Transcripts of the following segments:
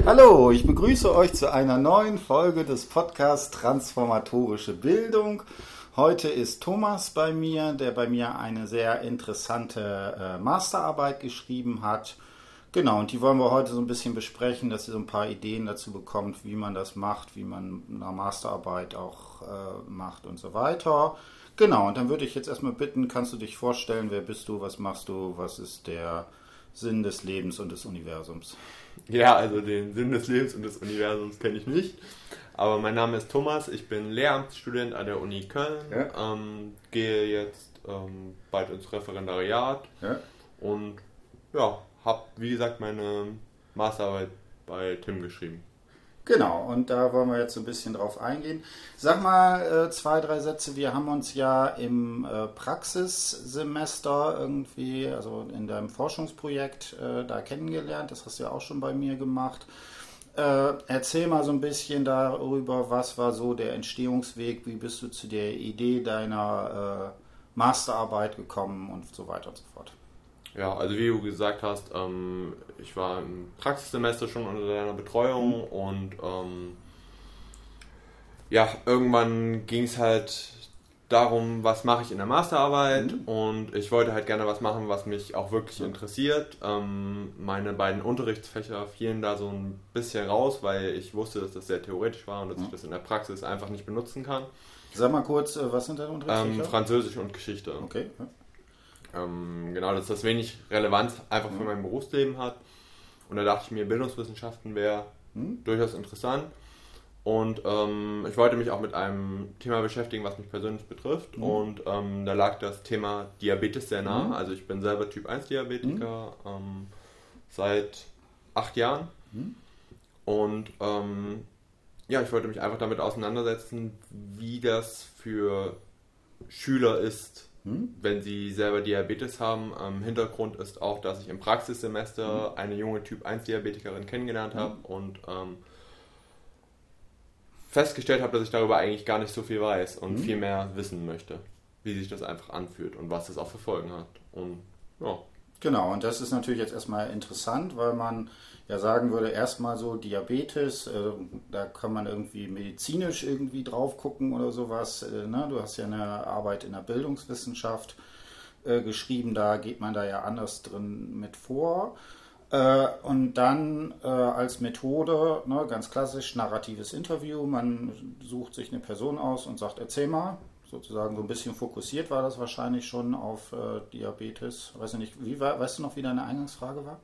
Hallo, ich begrüße euch zu einer neuen Folge des Podcasts Transformatorische Bildung. Heute ist Thomas bei mir, der bei mir eine sehr interessante äh, Masterarbeit geschrieben hat. Genau, und die wollen wir heute so ein bisschen besprechen, dass ihr so ein paar Ideen dazu bekommt, wie man das macht, wie man eine Masterarbeit auch äh, macht und so weiter. Genau, und dann würde ich jetzt erstmal bitten, kannst du dich vorstellen, wer bist du, was machst du, was ist der Sinn des Lebens und des Universums? Ja, also den Sinn des Lebens und des Universums kenne ich nicht. Aber mein Name ist Thomas, ich bin Lehramtsstudent an der Uni Köln, ja. ähm, gehe jetzt ähm, bald ins Referendariat ja. und ja, habe wie gesagt meine Masterarbeit bei Tim geschrieben. Genau, und da wollen wir jetzt so ein bisschen drauf eingehen. Sag mal äh, zwei, drei Sätze. Wir haben uns ja im äh, Praxissemester irgendwie, also in deinem Forschungsprojekt äh, da kennengelernt. Das hast du ja auch schon bei mir gemacht. Äh, erzähl mal so ein bisschen darüber, was war so der Entstehungsweg, wie bist du zu der Idee deiner Masterarbeit gekommen und so weiter und so fort. Ja, also wie du gesagt hast, ähm, ich war im Praxissemester schon unter deiner Betreuung mhm. und ähm, ja, irgendwann ging es halt darum, was mache ich in der Masterarbeit mhm. und ich wollte halt gerne was machen, was mich auch wirklich mhm. interessiert. Ähm, meine beiden Unterrichtsfächer fielen da so ein bisschen raus, weil ich wusste, dass das sehr theoretisch war und dass ich das in der Praxis einfach nicht benutzen kann. Sag mal kurz, äh, was sind deine Unterrichtsfächer? Ähm, Französisch und Geschichte. Okay. Ähm, genau, dass das wenig Relevanz einfach für mein Berufsleben hat. Und da dachte ich mir, Bildungswissenschaften wäre hm? durchaus interessant. Und ähm, ich wollte mich auch mit einem Thema beschäftigen, was mich persönlich betrifft. Mhm. Und ähm, da lag das Thema Diabetes sehr nah. Mhm. Also ich bin selber Typ 1 Diabetiker mhm. ähm, seit acht Jahren. Mhm. Und ähm, ja, ich wollte mich einfach damit auseinandersetzen, wie das für Schüler ist, hm? wenn sie selber Diabetes haben. Ähm, Hintergrund ist auch, dass ich im Praxissemester hm? eine junge Typ 1 Diabetikerin kennengelernt habe hm? und ähm, festgestellt habe, dass ich darüber eigentlich gar nicht so viel weiß und viel mehr wissen möchte, wie sich das einfach anfühlt und was das auch für Folgen hat. Und ja. Genau, und das ist natürlich jetzt erstmal interessant, weil man ja sagen würde, erstmal so Diabetes, äh, da kann man irgendwie medizinisch irgendwie drauf gucken oder sowas. Äh, ne? Du hast ja eine Arbeit in der Bildungswissenschaft äh, geschrieben, da geht man da ja anders drin mit vor. Äh, und dann äh, als Methode, ne, ganz klassisch, narratives Interview. Man sucht sich eine Person aus und sagt, erzähl mal, sozusagen so ein bisschen fokussiert war das wahrscheinlich schon auf äh, Diabetes. Weiß nicht, wie war, weißt du noch, wie deine Eingangsfrage war?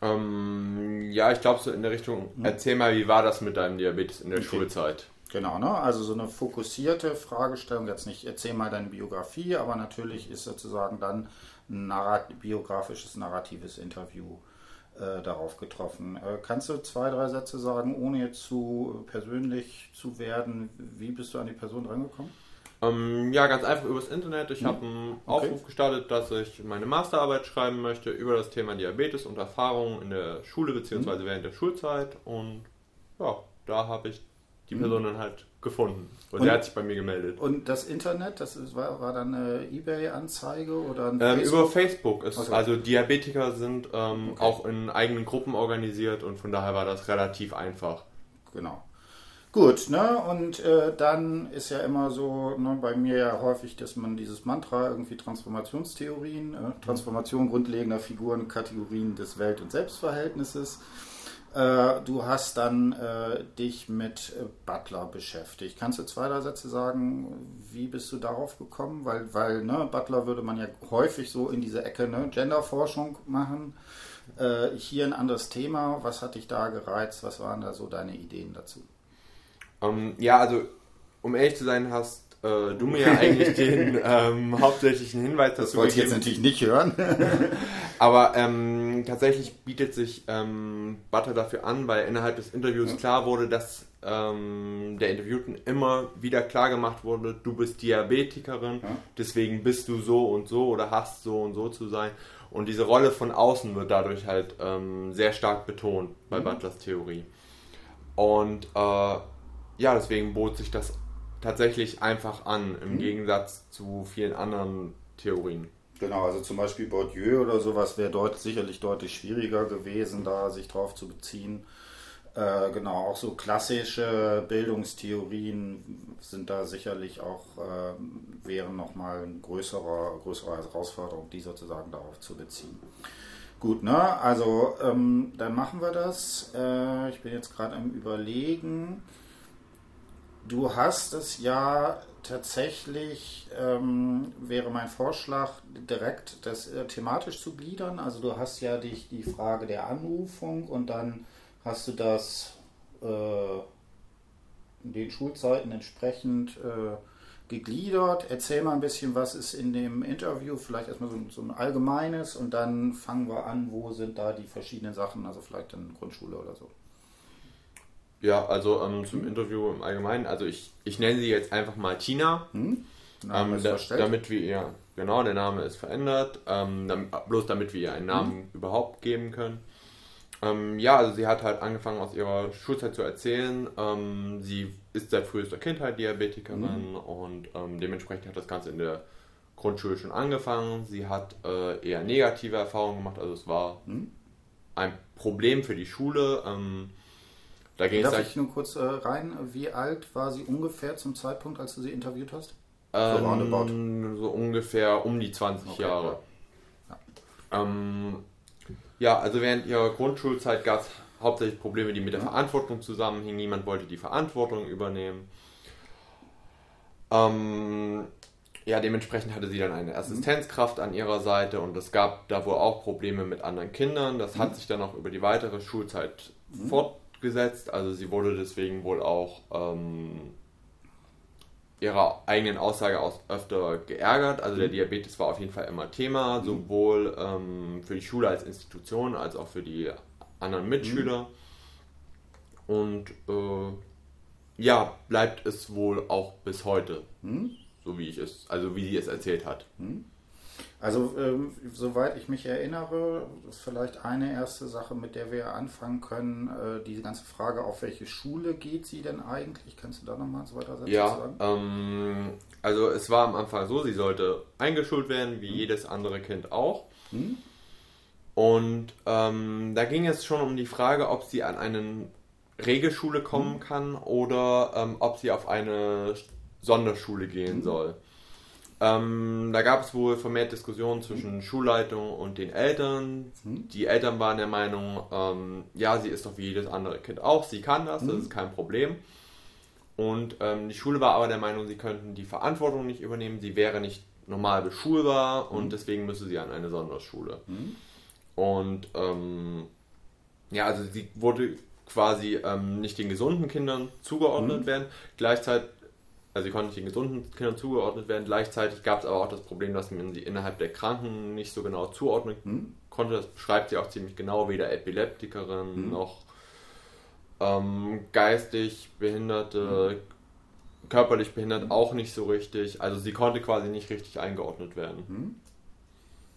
Ähm, ja, ich glaube so in der Richtung, hm. erzähl mal, wie war das mit deinem Diabetes in der okay. Schulzeit? Genau, ne? also so eine fokussierte Fragestellung, jetzt nicht erzähl mal deine Biografie, aber natürlich ist sozusagen dann ein narrat biografisches, narratives Interview äh, darauf getroffen. Äh, kannst du zwei, drei Sätze sagen, ohne jetzt zu persönlich zu werden? Wie bist du an die Person rangekommen? Ähm, ja, ganz einfach übers Internet. Ich hm. habe einen okay. Aufruf gestartet, dass ich meine Masterarbeit schreiben möchte über das Thema Diabetes und Erfahrungen in der Schule bzw. Hm. während der Schulzeit. Und ja, da habe ich die hm. Person dann halt gefunden. Und, und der hat sich bei mir gemeldet. Und das Internet, das ist, war, war dann eine Ebay-Anzeige oder ein ähm, Über Facebook. Ist, okay. Also Diabetiker sind ähm, okay. auch in eigenen Gruppen organisiert und von daher war das relativ einfach. Genau. Gut, ne? Und äh, dann ist ja immer so, ne, bei mir ja häufig, dass man dieses Mantra irgendwie Transformationstheorien, äh, Transformation grundlegender Figuren, Kategorien des Welt- und Selbstverhältnisses. Äh, du hast dann äh, dich mit äh, Butler beschäftigt. Kannst du zwei, drei Sätze sagen, wie bist du darauf gekommen? Weil, weil ne, Butler würde man ja häufig so in diese Ecke ne, Genderforschung machen. Äh, hier ein anderes Thema. Was hat dich da gereizt? Was waren da so deine Ideen dazu? Ähm, ja, also um ehrlich zu sein, hast äh, du mir ja eigentlich den ähm, hauptsächlichen Hinweis dazu Das wollte ich jetzt natürlich nicht hören. Aber ähm, tatsächlich bietet sich ähm, Butter dafür an, weil innerhalb des Interviews klar wurde, dass ähm, der Interviewten immer wieder klar gemacht wurde, du bist Diabetikerin, ja. deswegen bist du so und so oder hast so und so zu sein. Und diese Rolle von außen wird dadurch halt ähm, sehr stark betont bei mhm. Butlers Theorie. Und äh, ja, deswegen bot sich das tatsächlich einfach an, im mhm. Gegensatz zu vielen anderen Theorien. Genau, also zum Beispiel Bourdieu oder sowas wäre deut sicherlich deutlich schwieriger gewesen, da sich drauf zu beziehen. Äh, genau, auch so klassische Bildungstheorien sind da sicherlich auch, äh, wären nochmal eine größere, größere Herausforderung, die sozusagen darauf zu beziehen. Gut, ne? Also ähm, dann machen wir das. Äh, ich bin jetzt gerade am Überlegen. Du hast es ja tatsächlich, ähm, wäre mein Vorschlag, direkt das äh, thematisch zu gliedern. Also du hast ja dich die Frage der Anrufung und dann hast du das äh, den Schulzeiten entsprechend äh, gegliedert. Erzähl mal ein bisschen, was ist in dem Interview, vielleicht erstmal so, so, ein allgemeines und dann fangen wir an, wo sind da die verschiedenen Sachen, also vielleicht in Grundschule oder so. Ja, also ähm, zum Interview im Allgemeinen, also ich, ich nenne sie jetzt einfach mal Tina, hm? ähm, da, damit wir ihr, genau, der Name ist verändert, ähm, damit, bloß damit wir ihr einen Namen hm? überhaupt geben können. Ähm, ja, also sie hat halt angefangen aus ihrer Schulzeit zu erzählen. Ähm, sie ist seit frühester Kindheit Diabetikerin mhm. und ähm, dementsprechend hat das Ganze in der Grundschule schon angefangen. Sie hat äh, eher negative Erfahrungen gemacht, also es war mhm. ein Problem für die Schule. Ähm, da ging Darf es ich nur kurz äh, rein? Wie alt war sie ungefähr zum Zeitpunkt, als du sie interviewt hast? So, ähm, so ungefähr um die 20 okay, Jahre. Ja. Ähm, ja, also während ihrer Grundschulzeit gab es hauptsächlich Probleme, die mit der Verantwortung zusammenhingen. Niemand wollte die Verantwortung übernehmen. Ähm, ja, dementsprechend hatte sie dann eine Assistenzkraft an ihrer Seite und es gab da wohl auch Probleme mit anderen Kindern. Das hat sich dann auch über die weitere Schulzeit fortgesetzt. Also sie wurde deswegen wohl auch ähm, ihrer eigenen Aussage aus öfter geärgert. Also der mhm. Diabetes war auf jeden Fall immer Thema, mhm. sowohl ähm, für die Schule als Institution als auch für die anderen Mitschüler. Mhm. Und äh, ja, bleibt es wohl auch bis heute, mhm. so wie ich es, also wie sie es erzählt hat. Mhm. Also, ähm, soweit ich mich erinnere, ist vielleicht eine erste Sache, mit der wir anfangen können, äh, diese ganze Frage, auf welche Schule geht sie denn eigentlich? Kannst du da nochmal so weiter Sätze ja, sagen? Ähm, also es war am Anfang so, sie sollte eingeschult werden, wie hm. jedes andere Kind auch. Hm. Und ähm, da ging es schon um die Frage, ob sie an eine Regelschule kommen hm. kann oder ähm, ob sie auf eine Sonderschule gehen hm. soll. Ähm, da gab es wohl vermehrt Diskussionen zwischen mhm. Schulleitung und den Eltern. Mhm. Die Eltern waren der Meinung, ähm, ja, sie ist doch wie jedes andere Kind auch, sie kann das, mhm. das ist kein Problem. Und ähm, die Schule war aber der Meinung, sie könnten die Verantwortung nicht übernehmen, sie wäre nicht normal beschulbar und mhm. deswegen müsse sie an eine Sonderschule. Mhm. Und ähm, ja, also sie wurde quasi ähm, nicht den gesunden Kindern zugeordnet mhm. werden. Gleichzeitig also sie konnten nicht den gesunden Kindern zugeordnet werden. Gleichzeitig gab es aber auch das Problem, dass man sie innerhalb der Kranken nicht so genau zuordnen hm. konnte. Das beschreibt sie auch ziemlich genau, weder Epileptikerin hm. noch ähm, geistig Behinderte, hm. körperlich behindert hm. auch nicht so richtig. Also sie konnte quasi nicht richtig eingeordnet werden. Hm.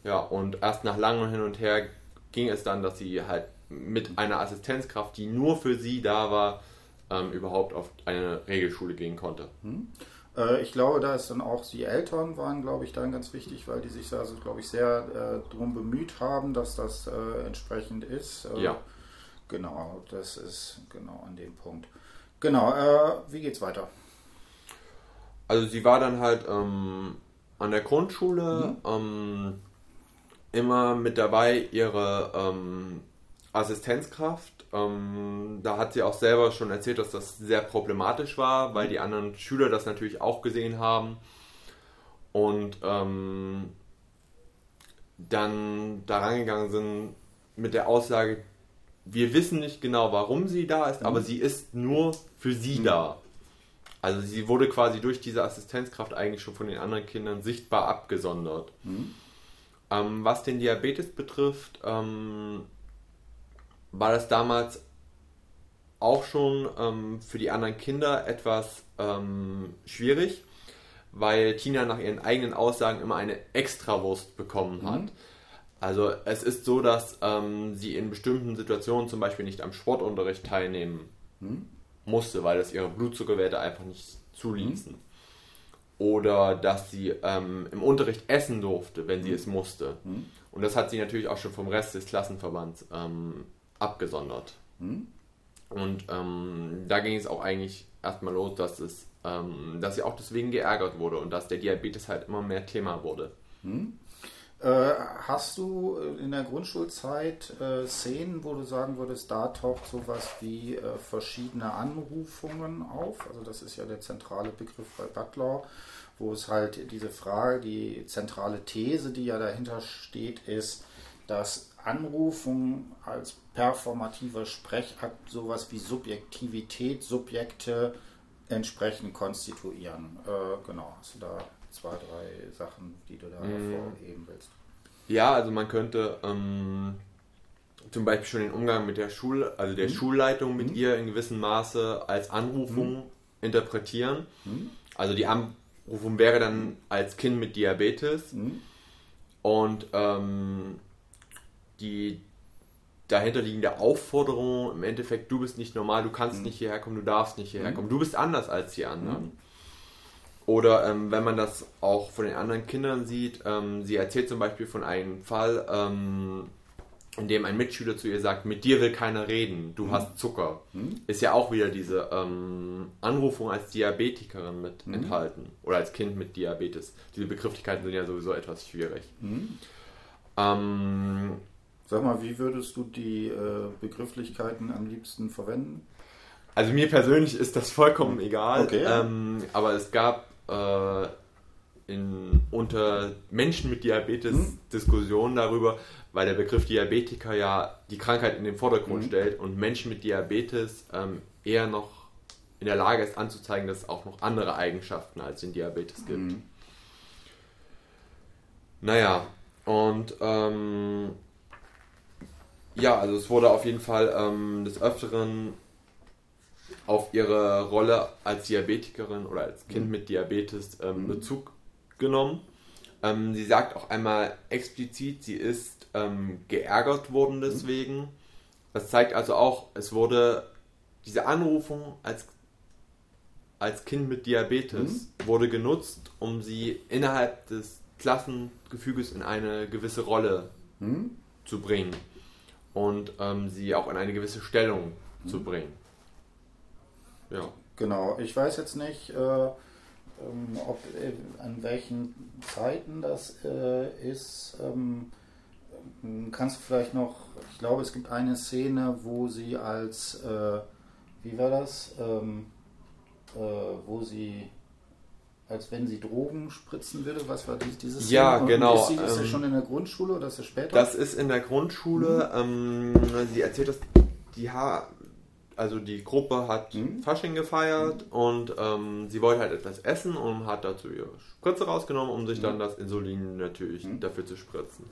Ja, und erst nach langem Hin und Her ging es dann, dass sie halt mit einer Assistenzkraft, die nur für sie da war, ähm, überhaupt auf eine Regelschule gehen konnte. Hm. Äh, ich glaube, da ist dann auch die Eltern waren, glaube ich, dann ganz wichtig, weil die sich also, glaube ich, sehr äh, darum bemüht haben, dass das äh, entsprechend ist. Äh, ja. Genau, das ist genau an dem Punkt. Genau, äh, wie geht's weiter? Also sie war dann halt ähm, an der Grundschule mhm. ähm, immer mit dabei, ihre ähm, Assistenzkraft ähm, da hat sie auch selber schon erzählt, dass das sehr problematisch war, weil die anderen Schüler das natürlich auch gesehen haben. Und ähm, dann da rangegangen sind mit der Aussage, wir wissen nicht genau, warum sie da ist, mhm. aber sie ist nur für sie mhm. da. Also sie wurde quasi durch diese Assistenzkraft eigentlich schon von den anderen Kindern sichtbar abgesondert. Mhm. Ähm, was den Diabetes betrifft, ähm, war das damals auch schon ähm, für die anderen Kinder etwas ähm, schwierig, weil Tina nach ihren eigenen Aussagen immer eine Extrawurst bekommen hat. Mhm. Also es ist so, dass ähm, sie in bestimmten Situationen zum Beispiel nicht am Sportunterricht teilnehmen mhm. musste, weil das ihre Blutzuckerwerte einfach nicht zuließen. Mhm. oder dass sie ähm, im Unterricht essen durfte, wenn sie mhm. es musste. Mhm. Und das hat sie natürlich auch schon vom Rest des Klassenverbands ähm, abgesondert. Mhm. Und ähm, da ging es auch eigentlich erstmal los, dass es, ähm, dass sie auch deswegen geärgert wurde und dass der Diabetes halt immer mehr Thema wurde. Hm. Äh, hast du in der Grundschulzeit äh, Szenen, wo du sagen würdest, da taucht sowas wie äh, verschiedene Anrufungen auf? Also das ist ja der zentrale Begriff bei Butler, wo es halt diese Frage, die zentrale These, die ja dahinter steht, ist, dass Anrufung als performativer Sprechakt sowas wie Subjektivität, Subjekte entsprechend konstituieren. Äh, genau, hast du da zwei, drei Sachen, die du da mm. hervorheben willst? Ja, also man könnte ähm, zum Beispiel schon den Umgang mit der Schule, also der mhm. Schulleitung mit mhm. ihr in gewissem Maße als Anrufung mhm. interpretieren. Mhm. Also die Anrufung wäre dann als Kind mit Diabetes mhm. und ähm, die dahinterliegende Aufforderung im Endeffekt, du bist nicht normal, du kannst mhm. nicht hierher kommen, du darfst nicht hierher mhm. kommen, du bist anders als die anderen. Mhm. Oder ähm, wenn man das auch von den anderen Kindern sieht, ähm, sie erzählt zum Beispiel von einem Fall, ähm, in dem ein Mitschüler zu ihr sagt, mit dir will keiner reden, du mhm. hast Zucker. Mhm. Ist ja auch wieder diese ähm, Anrufung als Diabetikerin mit mhm. enthalten. Oder als Kind mit Diabetes. Diese Begrifflichkeiten sind ja sowieso etwas schwierig. Sag mal, wie würdest du die äh, Begrifflichkeiten am liebsten verwenden? Also mir persönlich ist das vollkommen egal, okay. ähm, aber es gab äh, in, unter Menschen mit Diabetes hm. Diskussionen darüber, weil der Begriff Diabetiker ja die Krankheit in den Vordergrund hm. stellt und Menschen mit Diabetes ähm, eher noch in der Lage ist anzuzeigen, dass es auch noch andere Eigenschaften als den Diabetes gibt. Hm. Naja, und ähm, ja, also es wurde auf jeden Fall ähm, des Öfteren auf ihre Rolle als Diabetikerin oder als Kind mhm. mit Diabetes ähm, mhm. Bezug genommen. Ähm, sie sagt auch einmal explizit, sie ist ähm, geärgert worden mhm. deswegen. Das zeigt also auch, es wurde diese Anrufung als, als Kind mit Diabetes mhm. wurde genutzt, um sie innerhalb des Klassengefüges in eine gewisse Rolle mhm. zu bringen und ähm, sie auch in eine gewisse Stellung mhm. zu bringen. Ja. Genau, ich weiß jetzt nicht, äh, ähm, ob äh, an welchen Zeiten das äh, ist. Ähm, kannst du vielleicht noch, ich glaube, es gibt eine Szene, wo sie als, äh, wie war das, ähm, äh, wo sie als wenn sie Drogen spritzen würde. Was war dies, dieses? Ja, Szene? genau. Ist sie, ist ähm, schon in der Grundschule oder ist sie später? Das ist in der Grundschule. Mhm. Ähm, sie erzählt, dass die ha also die Gruppe hat mhm. Fasching gefeiert mhm. und ähm, sie wollte halt etwas essen und hat dazu ihre Spritze rausgenommen, um sich mhm. dann das Insulin natürlich mhm. dafür zu spritzen.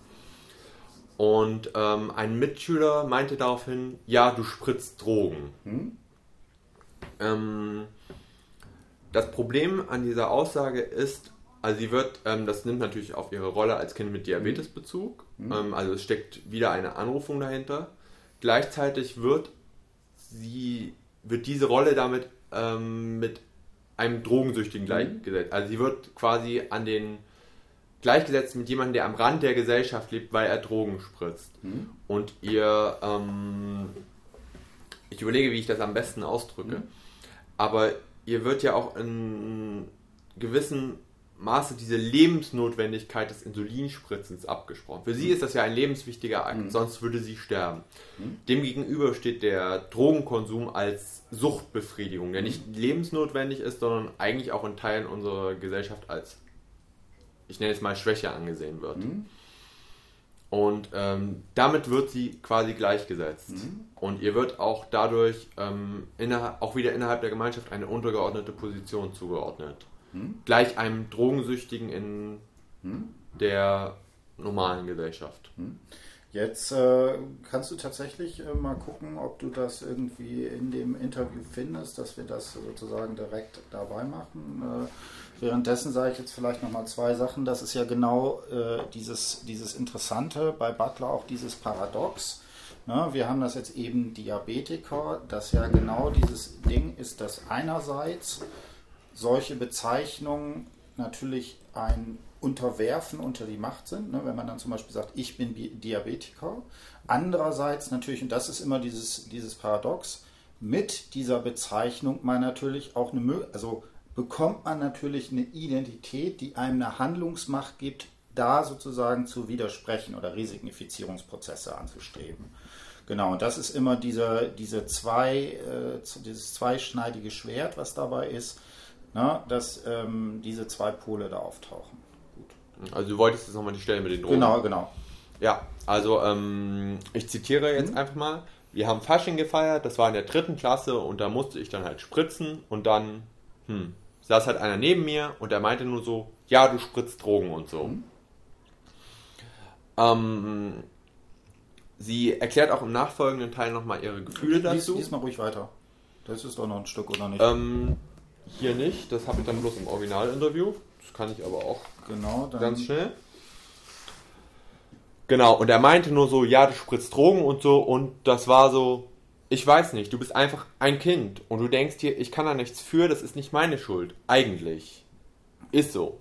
Und ähm, ein Mitschüler meinte daraufhin, ja, du spritzt Drogen. Mhm. Ähm, das Problem an dieser Aussage ist, also sie wird, ähm, das nimmt natürlich auf ihre Rolle als Kind mit Diabetes mhm. Bezug, mhm. ähm, also es steckt wieder eine Anrufung dahinter. Gleichzeitig wird sie, wird diese Rolle damit ähm, mit einem Drogensüchtigen mhm. gleichgesetzt. Also sie wird quasi an den gleichgesetzt mit jemandem, der am Rand der Gesellschaft lebt, weil er Drogen spritzt. Mhm. Und ihr, ähm, ich überlege, wie ich das am besten ausdrücke, mhm. aber ihr wird ja auch in gewissem Maße diese Lebensnotwendigkeit des Insulinspritzens abgesprochen. Für sie mhm. ist das ja ein lebenswichtiger Akt, mhm. sonst würde sie sterben. Mhm. Demgegenüber steht der Drogenkonsum als Suchtbefriedigung, der nicht lebensnotwendig ist, sondern eigentlich auch in Teilen unserer Gesellschaft als, ich nenne es mal, Schwäche angesehen wird. Mhm. Und ähm, damit wird sie quasi gleichgesetzt. Mhm. Und ihr wird auch dadurch ähm, auch wieder innerhalb der Gemeinschaft eine untergeordnete Position zugeordnet. Mhm. Gleich einem Drogensüchtigen in mhm. der normalen Gesellschaft. Mhm. Jetzt äh, kannst du tatsächlich äh, mal gucken, ob du das irgendwie in dem Interview findest, dass wir das sozusagen direkt dabei machen. Äh, währenddessen sage ich jetzt vielleicht nochmal zwei Sachen. Das ist ja genau äh, dieses, dieses Interessante bei Butler, auch dieses Paradox. Ne? Wir haben das jetzt eben Diabetiker, das ja genau dieses Ding ist, dass einerseits solche Bezeichnungen natürlich ein Unterwerfen unter die Macht sind, ne? wenn man dann zum Beispiel sagt, ich bin Diabetiker. Andererseits natürlich, und das ist immer dieses, dieses Paradox, mit dieser Bezeichnung man natürlich auch eine also bekommt man natürlich eine Identität, die einem eine Handlungsmacht gibt, da sozusagen zu widersprechen oder Resignifizierungsprozesse anzustreben. Genau, und das ist immer diese, diese zwei, äh, dieses zweischneidige Schwert, was dabei ist, na, dass ähm, diese zwei Pole da auftauchen. Gut. Also du wolltest jetzt nochmal die Stelle mit den Drogen. Genau, genau. Ja, also ähm, ich zitiere jetzt mhm. einfach mal. Wir haben Fasching gefeiert, das war in der dritten Klasse und da musste ich dann halt spritzen und dann, hm, saß halt einer neben mir und er meinte nur so, ja, du spritzt Drogen und so. Mhm. Ähm, sie erklärt auch im nachfolgenden Teil nochmal ihre Gefühle dazu. Lies, lies mal ruhig weiter. Das ist doch noch ein Stück, oder nicht? Ähm, hier nicht, das habe ich dann bloß im Originalinterview. Das kann ich aber auch genau, ganz schnell. Genau, und er meinte nur so, ja, du spritzt Drogen und so, und das war so, ich weiß nicht, du bist einfach ein Kind und du denkst dir, ich kann da nichts für, das ist nicht meine Schuld. Eigentlich. Ist so.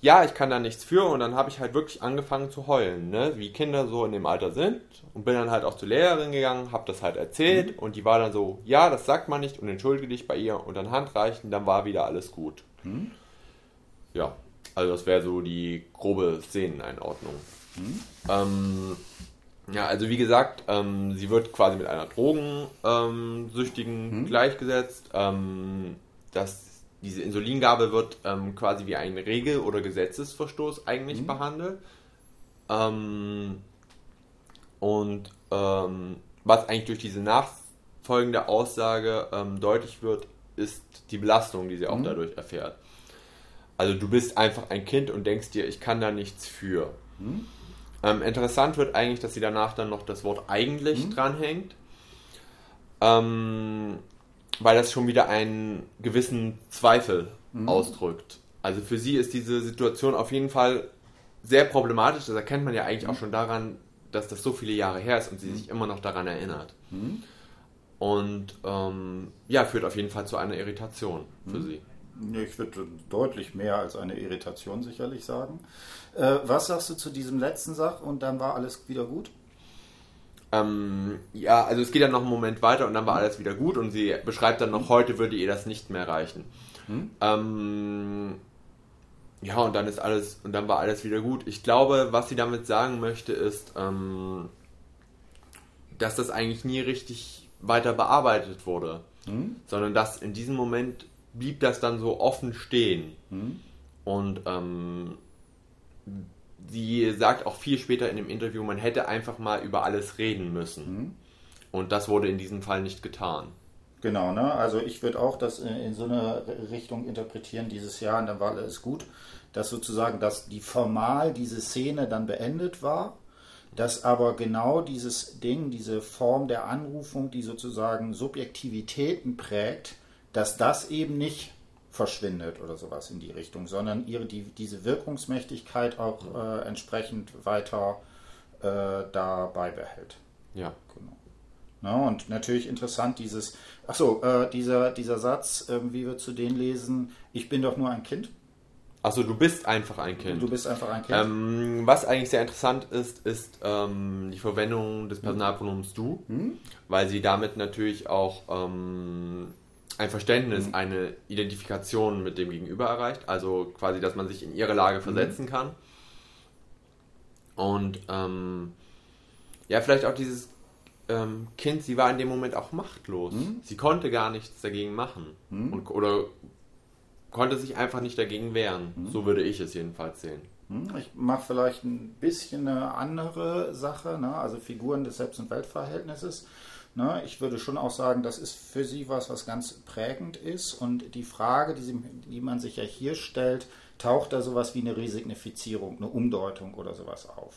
Ja, ich kann da nichts für und dann habe ich halt wirklich angefangen zu heulen, ne? wie Kinder so in dem Alter sind und bin dann halt auch zur Lehrerin gegangen, habe das halt erzählt mhm. und die war dann so, ja, das sagt man nicht und entschuldige dich bei ihr und dann Handreichen, dann war wieder alles gut. Mhm. Ja, also das wäre so die grobe Szeneneinordnung. Mhm. Ähm, ja, also wie gesagt, ähm, sie wird quasi mit einer Drogensüchtigen ähm, hm. gleichgesetzt. Ähm, das, diese Insulingabe wird ähm, quasi wie ein Regel- oder Gesetzesverstoß eigentlich hm. behandelt. Ähm, und ähm, was eigentlich durch diese nachfolgende Aussage deutlich wird, ist die Belastung, die sie auch hm. dadurch erfährt. Also du bist einfach ein Kind und denkst dir, ich kann da nichts für. Hm. Ähm, interessant wird eigentlich, dass sie danach dann noch das Wort eigentlich mhm. dranhängt. Ähm, weil das schon wieder einen gewissen Zweifel mhm. ausdrückt. Also für sie ist diese Situation auf jeden Fall sehr problematisch. Das erkennt man ja eigentlich mhm. auch schon daran, dass das so viele Jahre her ist und sie mhm. sich immer noch daran erinnert. Mhm. Und ähm, ja, führt auf jeden Fall zu einer Irritation für mhm. sie. Ich würde deutlich mehr als eine Irritation sicherlich sagen. Äh, was sagst du zu diesem letzten Sach und dann war alles wieder gut? Ähm, ja, also es geht dann noch einen Moment weiter und dann war alles wieder gut und sie beschreibt dann noch, heute würde ihr das nicht mehr reichen. Hm? Ähm, ja, und dann ist alles, und dann war alles wieder gut. Ich glaube, was sie damit sagen möchte, ist, ähm, dass das eigentlich nie richtig weiter bearbeitet wurde. Hm? Sondern dass in diesem Moment blieb das dann so offen stehen. Hm? Und ähm, sie sagt auch viel später in dem Interview, man hätte einfach mal über alles reden müssen. Hm? Und das wurde in diesem Fall nicht getan. Genau, ne? Also ich würde auch das in, in so eine Richtung interpretieren dieses Jahr und dann war alles gut, dass sozusagen, dass die formal diese Szene dann beendet war, dass aber genau dieses Ding, diese Form der Anrufung, die sozusagen Subjektivitäten prägt, dass das eben nicht verschwindet oder sowas in die Richtung, sondern ihre, die, diese Wirkungsmächtigkeit auch äh, entsprechend weiter äh, da beibehält. Ja. Genau. Na, und natürlich interessant dieses, achso, äh, dieser, dieser Satz, äh, wie wir zu denen lesen, ich bin doch nur ein Kind. Achso, du bist einfach ein Kind. Du bist einfach ein Kind. Ähm, was eigentlich sehr interessant ist, ist ähm, die Verwendung des Personalpronoms du, hm? weil sie damit natürlich auch ähm, ein Verständnis, mhm. eine Identifikation mit dem Gegenüber erreicht. Also quasi, dass man sich in ihre Lage mhm. versetzen mhm. kann. Und ähm, ja, vielleicht auch dieses ähm, Kind, sie war in dem Moment auch machtlos. Mhm. Sie konnte gar nichts dagegen machen. Mhm. Und, oder konnte sich einfach nicht dagegen wehren. Mhm. So würde ich es jedenfalls sehen. Ich mache vielleicht ein bisschen eine andere Sache, ne? also Figuren des Selbst- und Weltverhältnisses. Ne, ich würde schon auch sagen, das ist für sie was, was ganz prägend ist. Und die Frage, die, sie, die man sich ja hier stellt, taucht da sowas wie eine Resignifizierung, eine Umdeutung oder sowas auf.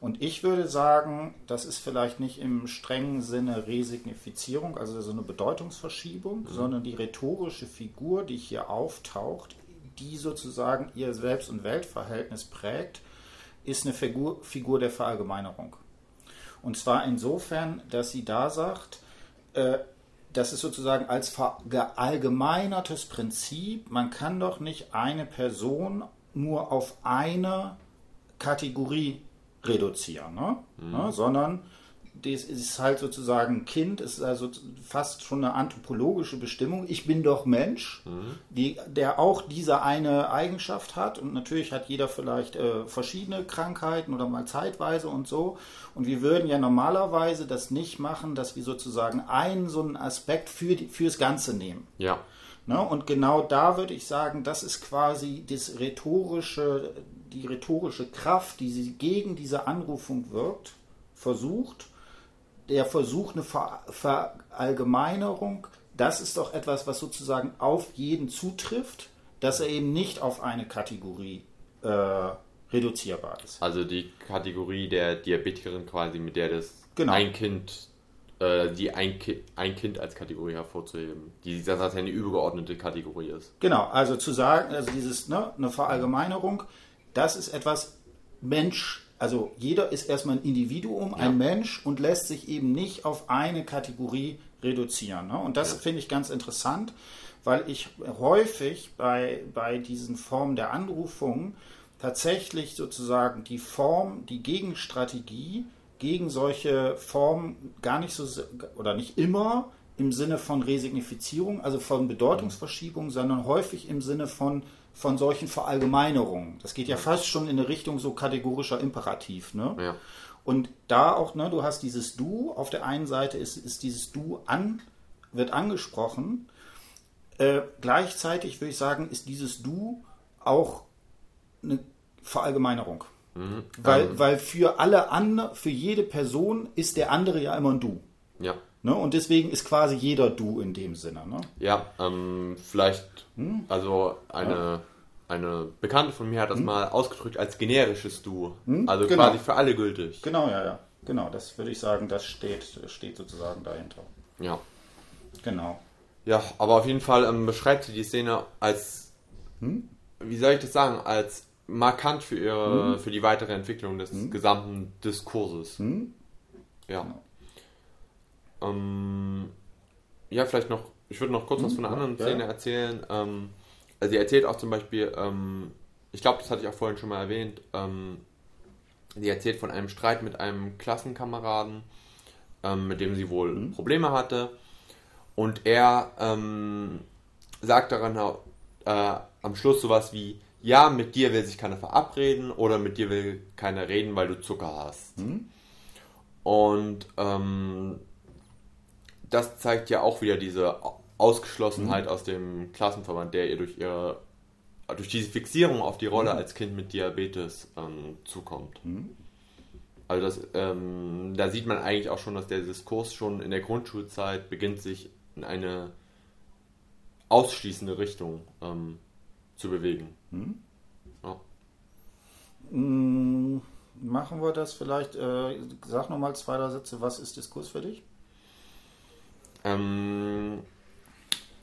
Und ich würde sagen, das ist vielleicht nicht im strengen Sinne Resignifizierung, also so eine Bedeutungsverschiebung, mhm. sondern die rhetorische Figur, die hier auftaucht, die sozusagen ihr Selbst- und Weltverhältnis prägt, ist eine Figur, Figur der Verallgemeinerung. Und zwar insofern, dass sie da sagt, äh, das ist sozusagen als verallgemeinertes Prinzip, man kann doch nicht eine Person nur auf eine Kategorie reduzieren, ne? Mhm. Ne? sondern das ist halt sozusagen Kind, ist also fast schon eine anthropologische Bestimmung. Ich bin doch Mensch, mhm. die, der auch diese eine Eigenschaft hat. Und natürlich hat jeder vielleicht äh, verschiedene Krankheiten oder mal zeitweise und so. Und wir würden ja normalerweise das nicht machen, dass wir sozusagen einen so einen Aspekt für die, fürs Ganze nehmen. Ja. Ne? Und genau da würde ich sagen, das ist quasi das rhetorische, die rhetorische Kraft, die sie gegen diese Anrufung wirkt, versucht der Versuch, eine Ver Verallgemeinerung, das ist doch etwas, was sozusagen auf jeden zutrifft, dass er eben nicht auf eine Kategorie äh, reduzierbar ist. Also die Kategorie der Diabetikerin quasi, mit der das genau. ein Kind, äh, die ein, Ki ein Kind als Kategorie hervorzuheben, die das eine übergeordnete Kategorie ist. Genau, also zu sagen, also dieses, ne, eine Verallgemeinerung, das ist etwas Mensch also jeder ist erstmal ein Individuum, ja. ein Mensch und lässt sich eben nicht auf eine Kategorie reduzieren. Ne? Und das ja. finde ich ganz interessant, weil ich häufig bei, bei diesen Formen der Anrufung tatsächlich sozusagen die Form, die Gegenstrategie gegen solche Formen gar nicht so oder nicht immer im Sinne von Resignifizierung, also von Bedeutungsverschiebung, sondern häufig im Sinne von von solchen Verallgemeinerungen. Das geht ja fast schon in eine Richtung so kategorischer Imperativ. Ne? Ja. Und da auch, ne, du hast dieses Du, auf der einen Seite ist, ist dieses Du an, wird angesprochen. Äh, gleichzeitig würde ich sagen, ist dieses Du auch eine Verallgemeinerung. Mhm. Weil, ähm. weil für alle andere, für jede Person ist der andere ja immer ein Du. Ja. Ne? Und deswegen ist quasi jeder Du in dem Sinne. Ne? Ja, ähm, vielleicht, hm? also eine, ja. eine Bekannte von mir hat das hm? mal ausgedrückt als generisches Du. Hm? Also genau. quasi für alle gültig. Genau, ja, ja. Genau, das würde ich sagen, das steht, steht sozusagen dahinter. Ja. Genau. Ja, aber auf jeden Fall ähm, beschreibt sie die Szene als, hm? wie soll ich das sagen, als markant für ihre, hm? für die weitere Entwicklung des hm? gesamten Diskurses. Ja. Genau. Ähm, ja, vielleicht noch, ich würde noch kurz was von einer anderen ja. Szene erzählen. Ähm, also sie erzählt auch zum Beispiel, ähm, ich glaube, das hatte ich auch vorhin schon mal erwähnt, ähm, sie erzählt von einem Streit mit einem Klassenkameraden, ähm, mit dem sie wohl mhm. Probleme hatte. Und er ähm, sagt daran äh, am Schluss sowas wie, ja, mit dir will sich keiner verabreden oder mit dir will keiner reden, weil du Zucker hast. Mhm. Und ähm, das zeigt ja auch wieder diese Ausgeschlossenheit mhm. aus dem Klassenverband, der ihr durch ihre durch diese Fixierung auf die Rolle mhm. als Kind mit Diabetes ähm, zukommt. Mhm. Also das, ähm, da sieht man eigentlich auch schon, dass der Diskurs schon in der Grundschulzeit beginnt, sich in eine ausschließende Richtung ähm, zu bewegen. Mhm. Ja. Mm, machen wir das vielleicht, äh, sag nochmal zwei, drei Sätze, was ist Diskurs für dich? Ähm,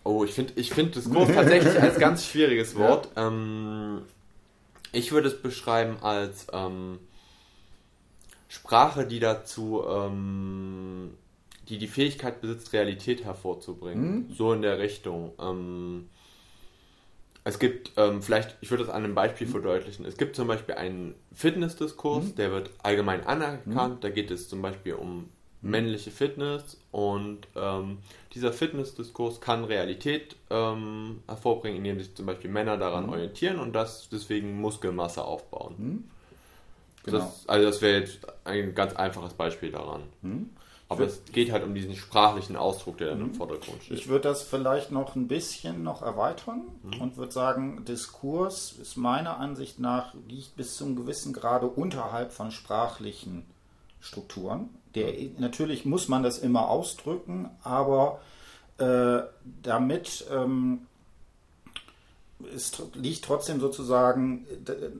oh, ich finde ich find Diskurs tatsächlich als ganz schwieriges Wort. Ja. Ähm, ich würde es beschreiben als ähm, Sprache, die dazu, ähm, die die Fähigkeit besitzt, Realität hervorzubringen. Mhm. So in der Richtung. Ähm, es gibt, ähm, vielleicht, ich würde das an einem Beispiel mhm. verdeutlichen. Es gibt zum Beispiel einen Fitnessdiskurs, mhm. der wird allgemein anerkannt. Mhm. Da geht es zum Beispiel um männliche Fitness und ähm, dieser Fitnessdiskurs kann Realität ähm, hervorbringen, indem sich zum Beispiel Männer daran mhm. orientieren und das deswegen Muskelmasse aufbauen. Mhm. Genau. Das, also das wäre jetzt ein ganz einfaches Beispiel daran. Mhm. Aber es geht halt um diesen sprachlichen Ausdruck, der dann im mhm. Vordergrund steht. Ich würde das vielleicht noch ein bisschen noch erweitern mhm. und würde sagen, Diskurs ist meiner Ansicht nach liegt bis zu einem gewissen Grade unterhalb von sprachlichen Strukturen. Der, natürlich muss man das immer ausdrücken, aber äh, damit ähm, ist, liegt trotzdem sozusagen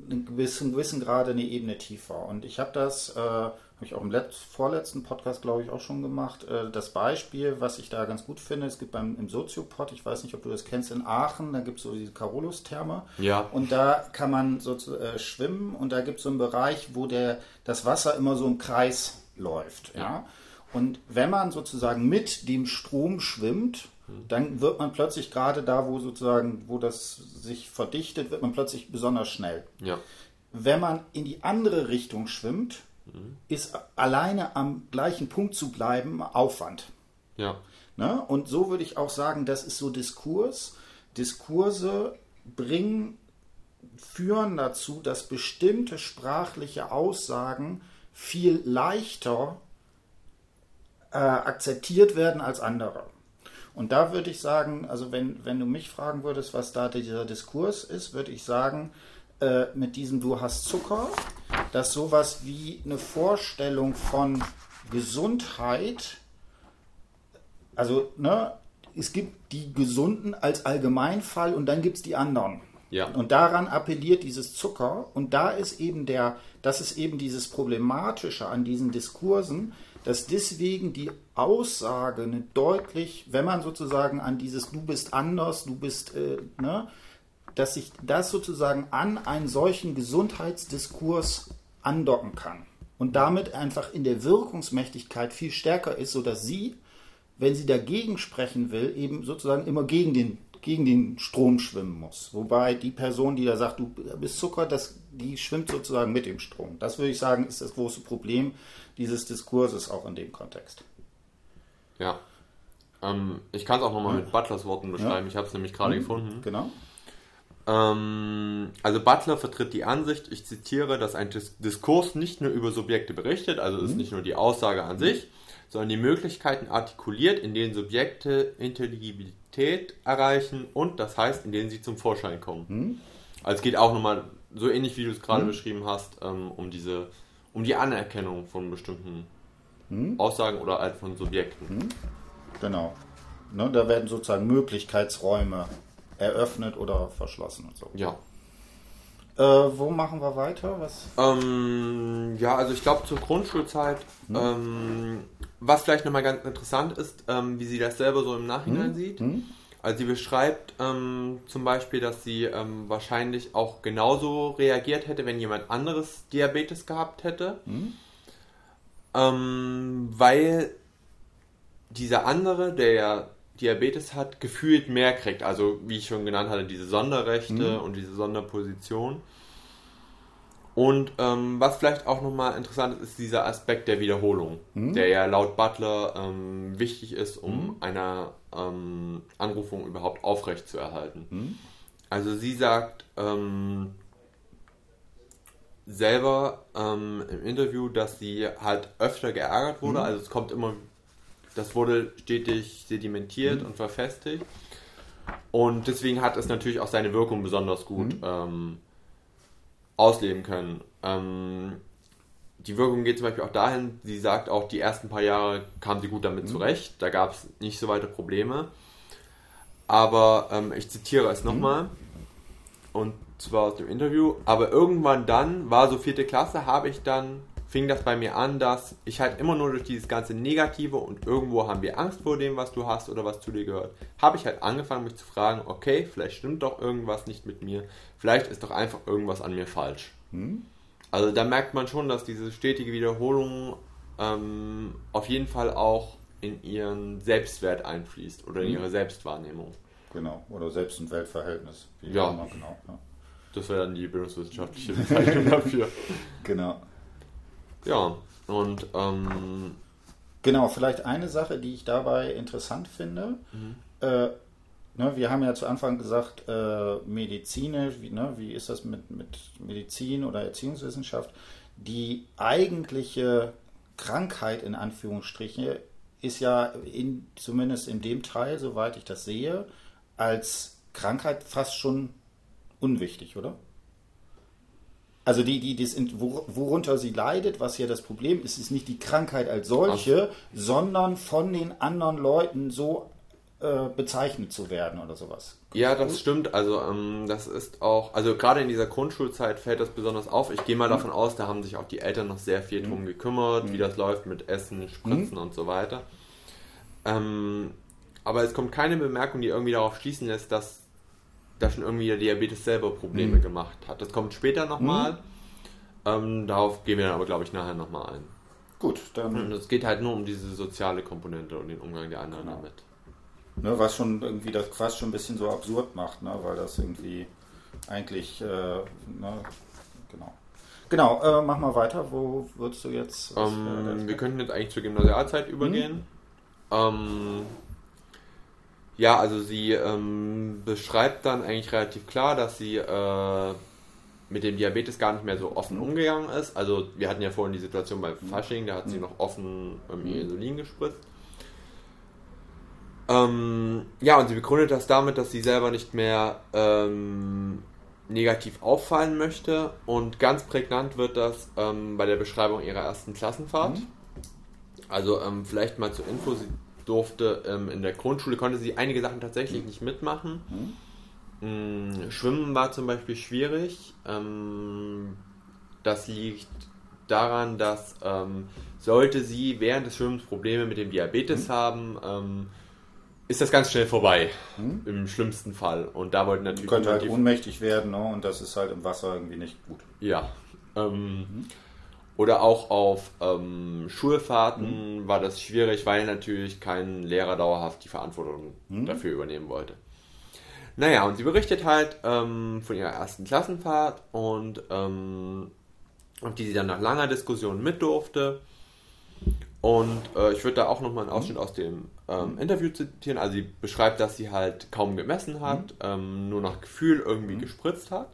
in gewissen, gewissen Grade eine Ebene tiefer. Und ich habe das, äh, habe ich auch im Letz-, vorletzten Podcast, glaube ich, auch schon gemacht. Äh, das Beispiel, was ich da ganz gut finde, es gibt beim im Soziopod, ich weiß nicht, ob du das kennst, in Aachen, da gibt es so diese Carolus-Therme. Ja. Und da kann man so äh, schwimmen und da gibt es so einen Bereich, wo der, das Wasser immer so im Kreis läuft. Ja. ja. Und wenn man sozusagen mit dem Strom schwimmt, dann wird man plötzlich gerade da, wo sozusagen, wo das sich verdichtet, wird man plötzlich besonders schnell. Ja. Wenn man in die andere Richtung schwimmt, mhm. ist alleine am gleichen Punkt zu bleiben Aufwand. Ja. Ne? Und so würde ich auch sagen, das ist so Diskurs. Diskurse bringen, führen dazu, dass bestimmte sprachliche Aussagen viel leichter äh, akzeptiert werden als andere. Und da würde ich sagen, also wenn, wenn du mich fragen würdest, was da dieser Diskurs ist, würde ich sagen, äh, mit diesem Du hast Zucker, dass sowas wie eine Vorstellung von Gesundheit, also ne, es gibt die Gesunden als Allgemeinfall und dann gibt es die anderen. Ja. Und daran appelliert dieses Zucker und da ist eben der, das ist eben dieses Problematische an diesen Diskursen, dass deswegen die Aussage eine deutlich, wenn man sozusagen an dieses Du bist anders, du bist, äh, ne, dass sich das sozusagen an einen solchen Gesundheitsdiskurs andocken kann und damit einfach in der Wirkungsmächtigkeit viel stärker ist, sodass sie, wenn sie dagegen sprechen will, eben sozusagen immer gegen den gegen den Strom schwimmen muss. Wobei die Person, die da sagt, du bist Zucker, das, die schwimmt sozusagen mit dem Strom. Das würde ich sagen, ist das große Problem dieses Diskurses auch in dem Kontext. Ja. Ähm, ich kann es auch nochmal mit Butlers Worten beschreiben. Ja. Ich habe es nämlich gerade mhm. gefunden. Genau. Ähm, also Butler vertritt die Ansicht, ich zitiere, dass ein Diskurs nicht nur über Subjekte berichtet, also mhm. ist nicht nur die Aussage an sich, sondern die Möglichkeiten artikuliert, in denen Subjekte Intelligibilität erreichen und das heißt, in denen sie zum Vorschein kommen. Mhm. Also es geht auch nochmal, so ähnlich wie du es gerade mhm. beschrieben hast, ähm, um diese, um die Anerkennung von bestimmten mhm. Aussagen oder halt von Subjekten. Mhm. Genau. Ne, da werden sozusagen Möglichkeitsräume eröffnet oder verschlossen und so. Ja. Äh, wo machen wir weiter? Was? Ähm, ja, also ich glaube zur Grundschulzeit. Hm. Ähm, was vielleicht nochmal ganz interessant ist, ähm, wie sie das selber so im Nachhinein hm. sieht. Hm. Also sie beschreibt ähm, zum Beispiel, dass sie ähm, wahrscheinlich auch genauso reagiert hätte, wenn jemand anderes Diabetes gehabt hätte. Hm. Ähm, weil dieser andere, der ja Diabetes hat, gefühlt mehr kriegt. Also, wie ich schon genannt hatte, diese Sonderrechte mhm. und diese Sonderposition. Und ähm, was vielleicht auch nochmal interessant ist, ist dieser Aspekt der Wiederholung, mhm. der ja laut Butler ähm, wichtig ist, um mhm. eine ähm, Anrufung überhaupt aufrechtzuerhalten. Mhm. Also sie sagt ähm, selber ähm, im Interview, dass sie halt öfter geärgert wurde. Mhm. Also es kommt immer das wurde stetig sedimentiert mhm. und verfestigt. Und deswegen hat es natürlich auch seine Wirkung besonders gut mhm. ähm, ausleben können. Ähm, die Wirkung geht zum Beispiel auch dahin, sie sagt auch, die ersten paar Jahre kam sie gut damit mhm. zurecht, da gab es nicht so weite Probleme. Aber ähm, ich zitiere es nochmal, mhm. und zwar aus dem Interview, aber irgendwann dann, war so vierte Klasse, habe ich dann fing das bei mir an, dass ich halt immer nur durch dieses ganze Negative und irgendwo haben wir Angst vor dem, was du hast oder was zu dir gehört, habe ich halt angefangen, mich zu fragen, okay, vielleicht stimmt doch irgendwas nicht mit mir, vielleicht ist doch einfach irgendwas an mir falsch. Hm? Also da merkt man schon, dass diese stetige Wiederholung ähm, auf jeden Fall auch in ihren Selbstwert einfließt oder in hm? ihre Selbstwahrnehmung. Genau, oder Selbst- und Weltverhältnis. ja. Genau, ja. Das wäre dann die bildungswissenschaftliche Bezeichnung dafür. Genau. Ja, und ähm, genau, vielleicht eine Sache, die ich dabei interessant finde. Mhm. Äh, ne, wir haben ja zu Anfang gesagt, äh, medizinisch, wie, ne, wie ist das mit, mit Medizin oder Erziehungswissenschaft? Die eigentliche Krankheit in Anführungsstrichen ist ja in, zumindest in dem Teil, soweit ich das sehe, als Krankheit fast schon unwichtig, oder? Also die, die, das, worunter sie leidet, was ja das Problem ist, ist nicht die Krankheit als solche, Ach. sondern von den anderen Leuten so äh, bezeichnet zu werden oder sowas. Ja, das stimmt. Also ähm, das ist auch, also gerade in dieser Grundschulzeit fällt das besonders auf. Ich gehe mal mhm. davon aus, da haben sich auch die Eltern noch sehr viel drum mhm. gekümmert, mhm. wie das läuft mit Essen, Spritzen mhm. und so weiter. Ähm, aber es kommt keine Bemerkung, die irgendwie darauf schließen lässt, dass da schon irgendwie der Diabetes selber Probleme mhm. gemacht hat. Das kommt später nochmal. Mhm. Ähm, darauf gehen wir dann aber, glaube ich, nachher nochmal ein. Gut, dann. Und es geht halt nur um diese soziale Komponente und den Umgang der anderen genau. damit. Ne, was schon irgendwie das fast schon ein bisschen so absurd macht, ne, weil das irgendwie eigentlich, äh, ne, genau. Genau, äh, mach mal weiter. Wo würdest du jetzt? Ähm, wir könnten jetzt eigentlich zur Gymnasialzeit übergehen. Mhm. Ähm, ja, also sie ähm, beschreibt dann eigentlich relativ klar, dass sie äh, mit dem Diabetes gar nicht mehr so offen umgegangen ist. Also wir hatten ja vorhin die Situation beim Fasching, da hat sie noch offen ähm, ihr Insulin gespritzt. Ähm, ja, und sie begründet das damit, dass sie selber nicht mehr ähm, negativ auffallen möchte. Und ganz prägnant wird das ähm, bei der Beschreibung ihrer ersten Klassenfahrt. Mhm. Also ähm, vielleicht mal zur Info, sie durfte ähm, in der Grundschule, konnte sie einige Sachen tatsächlich mhm. nicht mitmachen. Mhm Mm, Schwimmen war zum Beispiel schwierig. Ähm, das liegt daran, dass ähm, sollte sie während des Schwimmens Probleme mit dem Diabetes mhm. haben, ähm, ist das ganz schnell vorbei. Mhm. Im schlimmsten Fall. Und da wollten natürlich. Könnte halt ohnmächtig werden, ne? und das ist halt im Wasser irgendwie nicht gut. Ja. Ähm, mhm. Oder auch auf ähm, Schulfahrten mhm. war das schwierig, weil natürlich kein Lehrer dauerhaft die Verantwortung mhm. dafür übernehmen wollte. Naja, und sie berichtet halt ähm, von ihrer ersten Klassenfahrt und ähm, auf die sie dann nach langer Diskussion mit durfte. Und äh, ich würde da auch nochmal einen Ausschnitt aus dem ähm, Interview zitieren. Also sie beschreibt, dass sie halt kaum gemessen hat, mhm. ähm, nur nach Gefühl irgendwie mhm. gespritzt hat.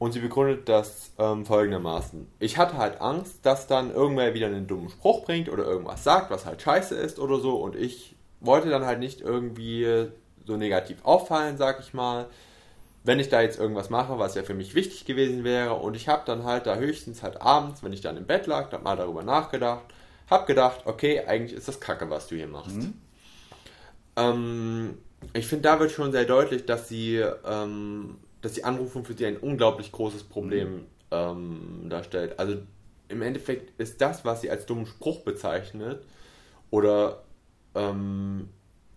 Und sie begründet das ähm, folgendermaßen. Ich hatte halt Angst, dass dann irgendwer wieder einen dummen Spruch bringt oder irgendwas sagt, was halt scheiße ist oder so. Und ich wollte dann halt nicht irgendwie so negativ auffallen, sag ich mal. Wenn ich da jetzt irgendwas mache, was ja für mich wichtig gewesen wäre, und ich habe dann halt da höchstens halt abends, wenn ich dann im Bett lag, dann mal darüber nachgedacht, habe gedacht, okay, eigentlich ist das Kacke, was du hier machst. Mhm. Ähm, ich finde, da wird schon sehr deutlich, dass sie, ähm, dass die Anrufung für sie ein unglaublich großes Problem mhm. ähm, darstellt. Also im Endeffekt ist das, was sie als dummen Spruch bezeichnet, oder ähm,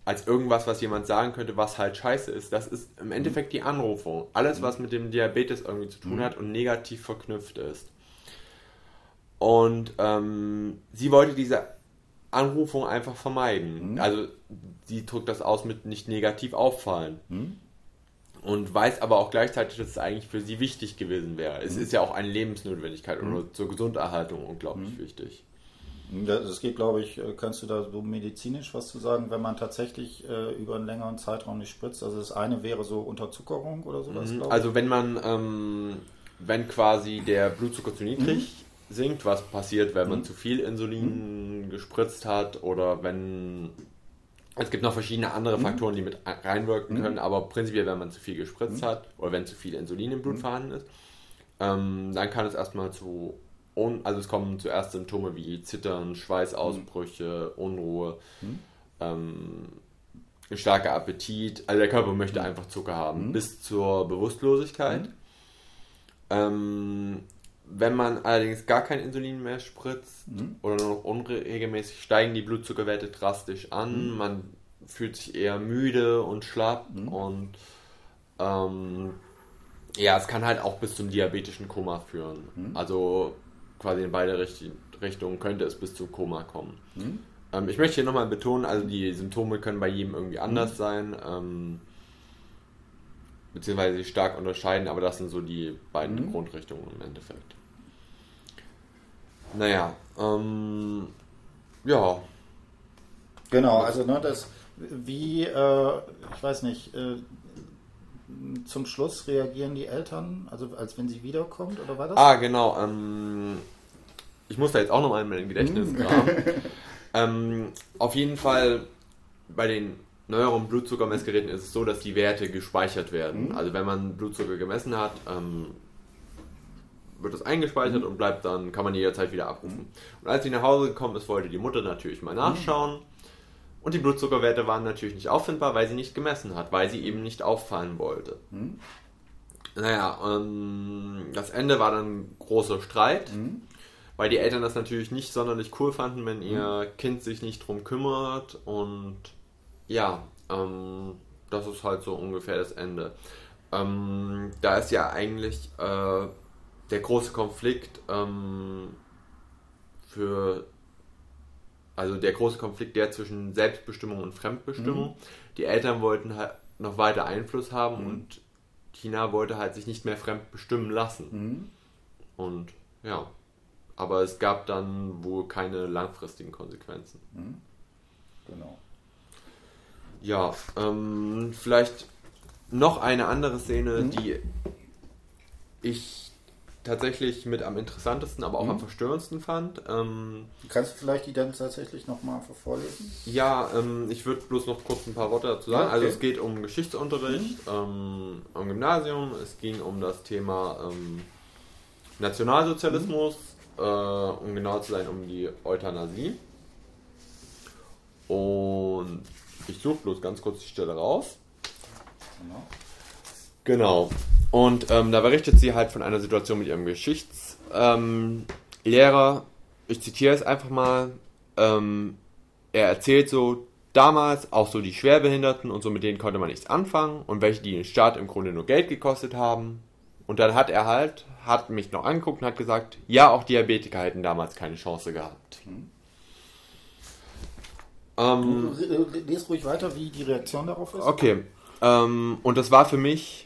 als irgendwas, was jemand sagen könnte, was halt scheiße ist. Das ist im Endeffekt die Anrufung. Alles, was mit dem Diabetes irgendwie zu tun mhm. hat und negativ verknüpft ist. Und ähm, sie wollte diese Anrufung einfach vermeiden. Mhm. Also sie drückt das aus mit nicht negativ auffallen. Mhm. Und weiß aber auch gleichzeitig, dass es eigentlich für sie wichtig gewesen wäre. Es ist ja auch eine Lebensnotwendigkeit mhm. zur Gesunderhaltung unglaublich mhm. wichtig. Das geht, glaube ich, äh, kannst du da so medizinisch was zu sagen, wenn man tatsächlich äh, über einen längeren Zeitraum nicht spritzt? Also das eine wäre so Unterzuckerung oder sowas, mhm. Also wenn man, ähm, wenn quasi der Blutzucker zu niedrig mhm. sinkt, was passiert, wenn man mhm. zu viel Insulin mhm. gespritzt hat oder wenn es gibt noch verschiedene andere mhm. Faktoren, die mit reinwirken mhm. können, aber prinzipiell, wenn man zu viel gespritzt hat oder wenn zu viel Insulin im Blut vorhanden ist, ähm, dann kann es erstmal zu und, also es kommen zuerst Symptome wie Zittern, Schweißausbrüche, Unruhe, mhm. ähm, starker Appetit. Also der Körper möchte mhm. einfach Zucker haben, mhm. bis zur Bewusstlosigkeit. Mhm. Ähm, wenn man allerdings gar kein Insulin mehr spritzt mhm. oder nur noch unregelmäßig, steigen die Blutzuckerwerte drastisch an. Mhm. Man fühlt sich eher müde und schlapp und ähm, ja, es kann halt auch bis zum diabetischen Koma führen. Also quasi in beide Richt Richtungen könnte es bis zu Koma kommen. Mhm. Ähm, ich möchte hier nochmal betonen, also die Symptome können bei jedem irgendwie anders mhm. sein, ähm, beziehungsweise sich stark unterscheiden, aber das sind so die beiden mhm. Grundrichtungen im Endeffekt. Naja, ähm, ja. Genau, also ne, das, wie, äh, ich weiß nicht, äh, zum Schluss reagieren die Eltern, also als wenn sie wiederkommt, oder war das? Ah, genau. Ähm, ich muss da jetzt auch nochmal in mein Gedächtnis hm. graben. ähm, auf jeden Fall bei den neueren Blutzuckermessgeräten ist es so, dass die Werte gespeichert werden. Mhm. Also wenn man Blutzucker gemessen hat, ähm, wird das eingespeichert mhm. und bleibt dann, kann man jederzeit wieder abrufen. Und als sie nach Hause gekommen ist, wollte die Mutter natürlich mal nachschauen. Mhm. Und die Blutzuckerwerte waren natürlich nicht auffindbar, weil sie nicht gemessen hat, weil sie eben nicht auffallen wollte. Mhm. Naja, ähm, das Ende war dann großer Streit. Mhm weil die Eltern das natürlich nicht sonderlich cool fanden, wenn ihr mhm. Kind sich nicht drum kümmert und ja, ähm, das ist halt so ungefähr das Ende. Ähm, da ist ja eigentlich äh, der große Konflikt ähm, für also der große Konflikt der zwischen Selbstbestimmung und Fremdbestimmung. Mhm. Die Eltern wollten halt noch weiter Einfluss haben mhm. und China wollte halt sich nicht mehr fremd bestimmen lassen. Mhm. Und ja, aber es gab dann wohl keine langfristigen Konsequenzen. Mhm. Genau. Ja, ähm, vielleicht noch eine andere Szene, mhm. die ich tatsächlich mit am interessantesten, aber auch mhm. am verstörendsten fand. Ähm, Kannst du vielleicht die dann tatsächlich nochmal vorlesen? Ja, ähm, ich würde bloß noch kurz ein paar Worte dazu sagen. Also okay. Also es geht um Geschichtsunterricht mhm. ähm, am Gymnasium, es ging um das Thema ähm, Nationalsozialismus, mhm. äh, um genau zu sein, um die Euthanasie. Und ich suche bloß ganz kurz die Stelle raus. Genau. Genau. Und ähm, da berichtet sie halt von einer Situation mit ihrem Geschichtslehrer. Ähm, ich zitiere es einfach mal. Ähm, er erzählt so, damals auch so die Schwerbehinderten und so, mit denen konnte man nichts anfangen und welche, die den Staat im Grunde nur Geld gekostet haben. Und dann hat er halt, hat mich noch angeguckt und hat gesagt, ja, auch Diabetiker hätten damals keine Chance gehabt. Hm. Ähm, Lies ruhig weiter, wie die Reaktion darauf ist. Okay. Ähm, und das war für mich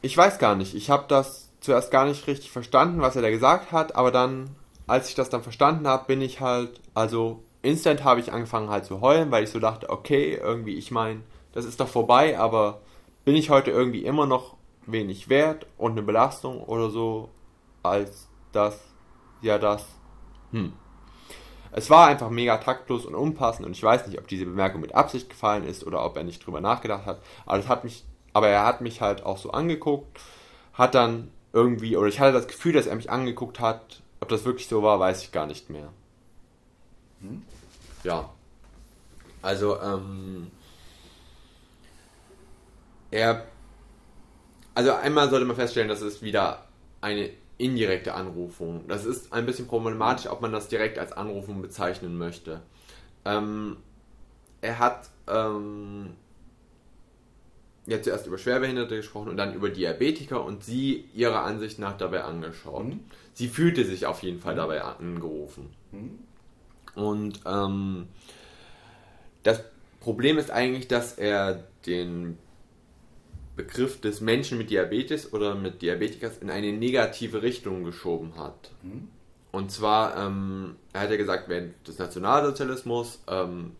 ich weiß gar nicht. Ich habe das zuerst gar nicht richtig verstanden, was er da gesagt hat, aber dann, als ich das dann verstanden habe, bin ich halt, also instant habe ich angefangen halt zu heulen, weil ich so dachte, okay, irgendwie, ich meine, das ist doch vorbei, aber bin ich heute irgendwie immer noch wenig wert und eine Belastung oder so, als das, ja, das, hm. Es war einfach mega taktlos und unpassend und ich weiß nicht, ob diese Bemerkung mit Absicht gefallen ist oder ob er nicht drüber nachgedacht hat, aber das hat mich aber er hat mich halt auch so angeguckt, hat dann irgendwie, oder ich hatte das Gefühl, dass er mich angeguckt hat. Ob das wirklich so war, weiß ich gar nicht mehr. Hm? Ja. Also, ähm, er, also einmal sollte man feststellen, dass es wieder eine indirekte Anrufung. Das ist ein bisschen problematisch, ob man das direkt als Anrufung bezeichnen möchte. Ähm, er hat ähm, ja zuerst über Schwerbehinderte gesprochen und dann über Diabetiker und sie ihrer Ansicht nach dabei angeschaut. Mhm. Sie fühlte sich auf jeden Fall dabei angerufen. Mhm. Und ähm, das Problem ist eigentlich, dass er den Begriff des Menschen mit Diabetes oder mit Diabetikers in eine negative Richtung geschoben hat. Mhm. Und zwar, ähm, er hat ja gesagt, während des Nationalsozialismus ähm,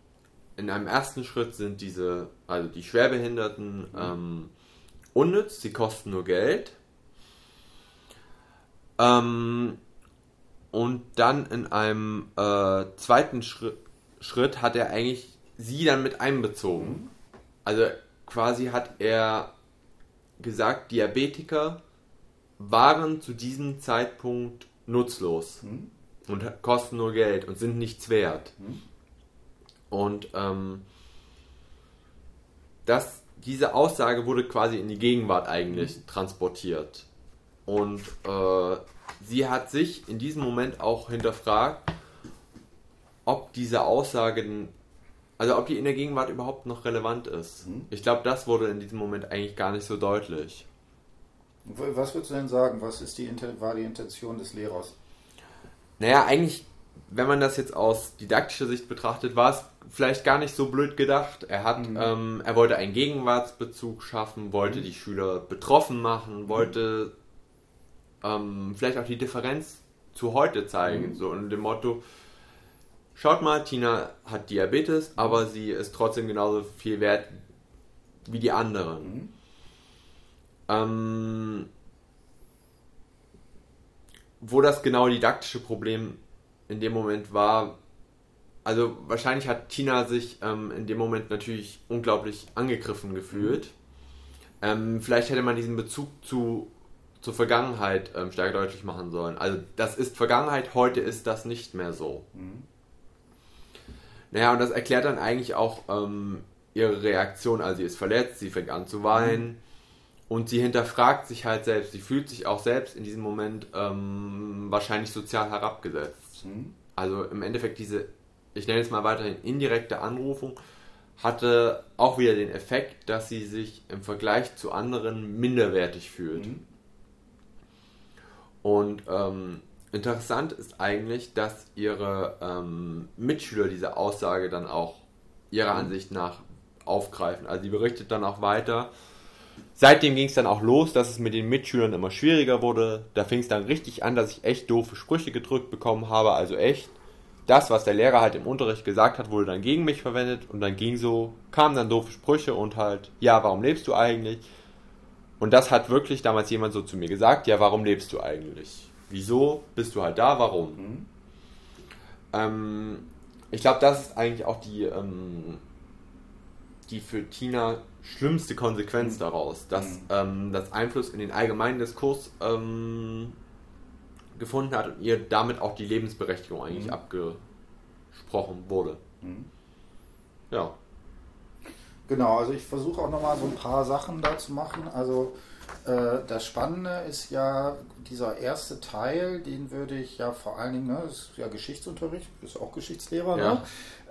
in einem ersten Schritt sind diese, also die Schwerbehinderten, mhm. ähm, unnütz, sie kosten nur Geld. Ähm, und dann in einem äh, zweiten Schritt, Schritt hat er eigentlich sie dann mit einbezogen. Mhm. Also quasi hat er gesagt, Diabetiker waren zu diesem Zeitpunkt nutzlos mhm. und kosten nur Geld und sind nichts wert. Mhm. Und ähm, das, diese Aussage wurde quasi in die Gegenwart eigentlich mhm. transportiert. Und äh, sie hat sich in diesem Moment auch hinterfragt, ob diese Aussage, also ob die in der Gegenwart überhaupt noch relevant ist. Mhm. Ich glaube, das wurde in diesem Moment eigentlich gar nicht so deutlich. Was würdest du denn sagen? Was ist die, war die Intention des Lehrers? Naja, eigentlich wenn man das jetzt aus didaktischer Sicht betrachtet, war es vielleicht gar nicht so blöd gedacht. Er hat, mhm. ähm, er wollte einen Gegenwartsbezug schaffen, wollte mhm. die Schüler betroffen machen, wollte ähm, vielleicht auch die Differenz zu heute zeigen, mhm. so unter dem Motto, schaut mal, Tina hat Diabetes, aber sie ist trotzdem genauso viel wert wie die anderen. Mhm. Ähm, wo das genau didaktische Problem in dem Moment war, also wahrscheinlich hat Tina sich ähm, in dem Moment natürlich unglaublich angegriffen gefühlt. Mhm. Ähm, vielleicht hätte man diesen Bezug zu, zur Vergangenheit ähm, stärker deutlich machen sollen. Also das ist Vergangenheit, heute ist das nicht mehr so. Mhm. Naja, und das erklärt dann eigentlich auch ähm, ihre Reaktion. Also sie ist verletzt, sie fängt an zu weinen. Mhm. Und sie hinterfragt sich halt selbst. Sie fühlt sich auch selbst in diesem Moment ähm, wahrscheinlich sozial herabgesetzt. Mhm. Also im Endeffekt diese, ich nenne es mal weiterhin indirekte Anrufung, hatte auch wieder den Effekt, dass sie sich im Vergleich zu anderen minderwertig fühlt. Mhm. Und ähm, interessant ist eigentlich, dass ihre ähm, Mitschüler diese Aussage dann auch ihrer mhm. Ansicht nach aufgreifen. Also sie berichtet dann auch weiter. Seitdem ging es dann auch los, dass es mit den Mitschülern immer schwieriger wurde. Da fing es dann richtig an, dass ich echt doofe Sprüche gedrückt bekommen habe. Also echt, das, was der Lehrer halt im Unterricht gesagt hat, wurde dann gegen mich verwendet und dann ging so, kamen dann doofe Sprüche und halt, ja, warum lebst du eigentlich? Und das hat wirklich damals jemand so zu mir gesagt, ja, warum lebst du eigentlich? Wieso bist du halt da? Warum? Mhm. Ähm, ich glaube, das ist eigentlich auch die, ähm, die für Tina schlimmste Konsequenz mhm. daraus, dass mhm. ähm, das Einfluss in den allgemeinen Diskurs ähm, gefunden hat und ihr damit auch die Lebensberechtigung eigentlich mhm. abgesprochen wurde. Mhm. Ja. Genau, also ich versuche auch nochmal so ein paar Sachen da zu machen. Also das Spannende ist ja dieser erste Teil, den würde ich ja vor allen Dingen, ne, das ist ja Geschichtsunterricht, du bist auch Geschichtslehrer, ne? ja.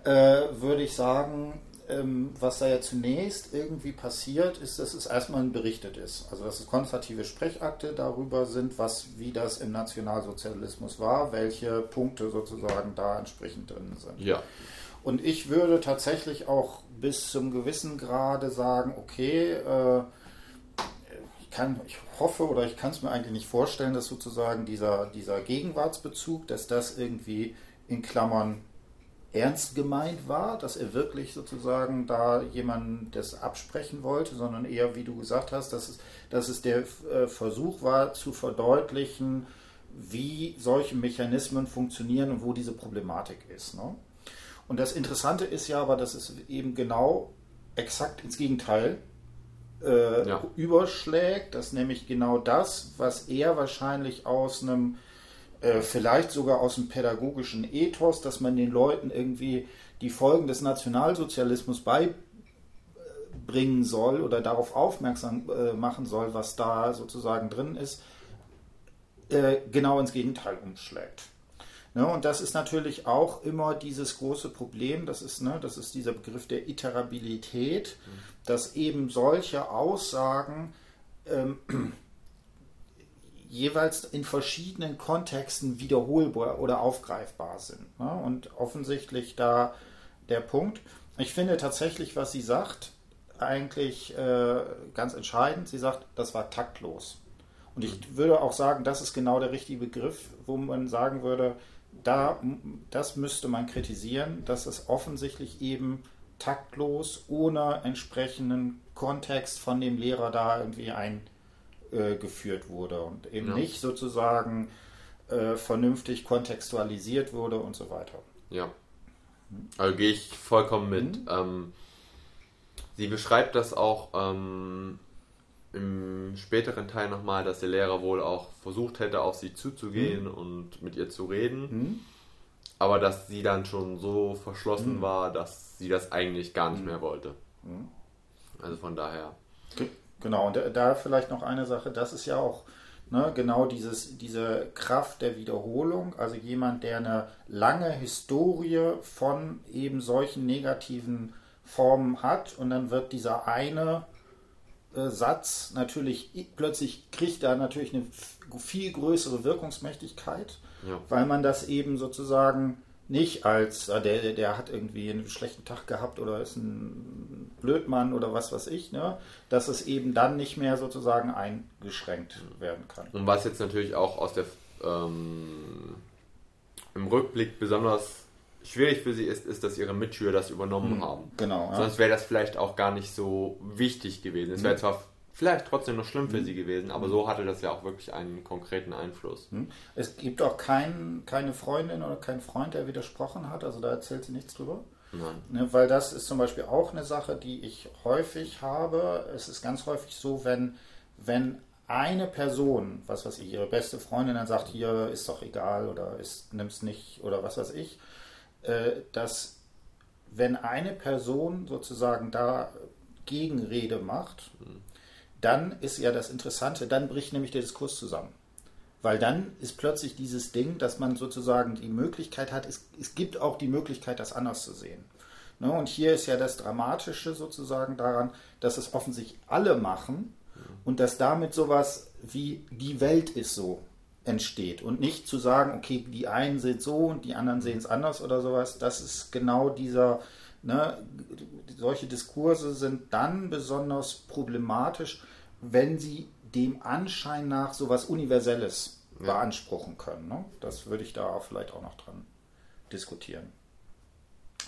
ne? äh, würde ich sagen, ähm, was da ja zunächst irgendwie passiert, ist, dass es erstmal berichtet ist. Also dass es konstative Sprechakte darüber sind, was wie das im Nationalsozialismus war, welche Punkte sozusagen da entsprechend drin sind. Ja. Und ich würde tatsächlich auch bis zum gewissen Grade sagen, okay, äh, kann, ich hoffe oder ich kann es mir eigentlich nicht vorstellen, dass sozusagen dieser, dieser Gegenwartsbezug, dass das irgendwie in Klammern ernst gemeint war, dass er wirklich sozusagen da jemandem das absprechen wollte, sondern eher, wie du gesagt hast, dass es, dass es der äh, Versuch war zu verdeutlichen, wie solche Mechanismen funktionieren und wo diese Problematik ist. Ne? Und das Interessante ist ja aber, dass es eben genau exakt ins Gegenteil äh, ja. überschlägt, dass nämlich genau das, was er wahrscheinlich aus einem, äh, vielleicht sogar aus dem pädagogischen Ethos, dass man den Leuten irgendwie die Folgen des Nationalsozialismus beibringen soll oder darauf aufmerksam äh, machen soll, was da sozusagen drin ist, äh, genau ins Gegenteil umschlägt. Ne, und das ist natürlich auch immer dieses große Problem, das ist, ne, das ist dieser Begriff der Iterabilität, mhm. dass eben solche Aussagen ähm, jeweils in verschiedenen Kontexten wiederholbar oder aufgreifbar sind. Ne? Und offensichtlich da der Punkt. Ich finde tatsächlich, was sie sagt, eigentlich äh, ganz entscheidend. Sie sagt, das war taktlos. Und ich mhm. würde auch sagen, das ist genau der richtige Begriff, wo man sagen würde, da, das müsste man kritisieren, dass es offensichtlich eben taktlos, ohne entsprechenden Kontext von dem Lehrer da irgendwie eingeführt äh, wurde und eben ja. nicht sozusagen äh, vernünftig kontextualisiert wurde und so weiter. Ja. Also gehe ich vollkommen mit. Mhm. Ähm, sie beschreibt das auch ähm, im späteren Teil nochmal, dass der Lehrer wohl auch versucht hätte, auf sie zuzugehen mhm. und mit ihr zu reden. Mhm. Aber dass sie dann schon so verschlossen mhm. war, dass sie das eigentlich gar nicht mhm. mehr wollte. Mhm. Also von daher. Genau, und da vielleicht noch eine Sache, das ist ja auch ne, genau dieses, diese Kraft der Wiederholung. Also jemand, der eine lange Historie von eben solchen negativen Formen hat und dann wird dieser eine Satz natürlich plötzlich kriegt da natürlich eine viel größere Wirkungsmächtigkeit, ja. weil man das eben sozusagen nicht als äh, der, der hat irgendwie einen schlechten Tag gehabt oder ist ein Blödmann oder was weiß ich, ne? dass es eben dann nicht mehr sozusagen eingeschränkt werden kann. Und was jetzt natürlich auch aus der ähm, im Rückblick besonders schwierig für sie ist, ist, dass ihre Mitschüler das übernommen mhm. haben. Genau. Ja. Sonst wäre das vielleicht auch gar nicht so wichtig gewesen. Es wäre mhm. zwar vielleicht trotzdem noch schlimm für mhm. sie gewesen, aber so hatte das ja auch wirklich einen konkreten Einfluss. Mhm. Es gibt auch kein, keine Freundin oder keinen Freund, der widersprochen hat, also da erzählt sie nichts drüber. Nein. Ne, weil das ist zum Beispiel auch eine Sache, die ich häufig habe. Es ist ganz häufig so, wenn, wenn eine Person, was weiß ich, ihre beste Freundin dann sagt, hier ist doch egal oder nimm es nicht oder was weiß ich, dass wenn eine Person sozusagen da Gegenrede macht, dann ist ja das Interessante, dann bricht nämlich der Diskurs zusammen. Weil dann ist plötzlich dieses Ding, dass man sozusagen die Möglichkeit hat, es, es gibt auch die Möglichkeit, das anders zu sehen. Ne? Und hier ist ja das Dramatische sozusagen daran, dass es offensichtlich alle machen und dass damit sowas wie die Welt ist so entsteht und nicht zu sagen, okay, die einen sehen so und die anderen sehen es anders oder sowas. Das ist genau dieser, ne, solche Diskurse sind dann besonders problematisch, wenn sie dem Anschein nach sowas Universelles ja. beanspruchen können. Ne? Das würde ich da vielleicht auch noch dran diskutieren.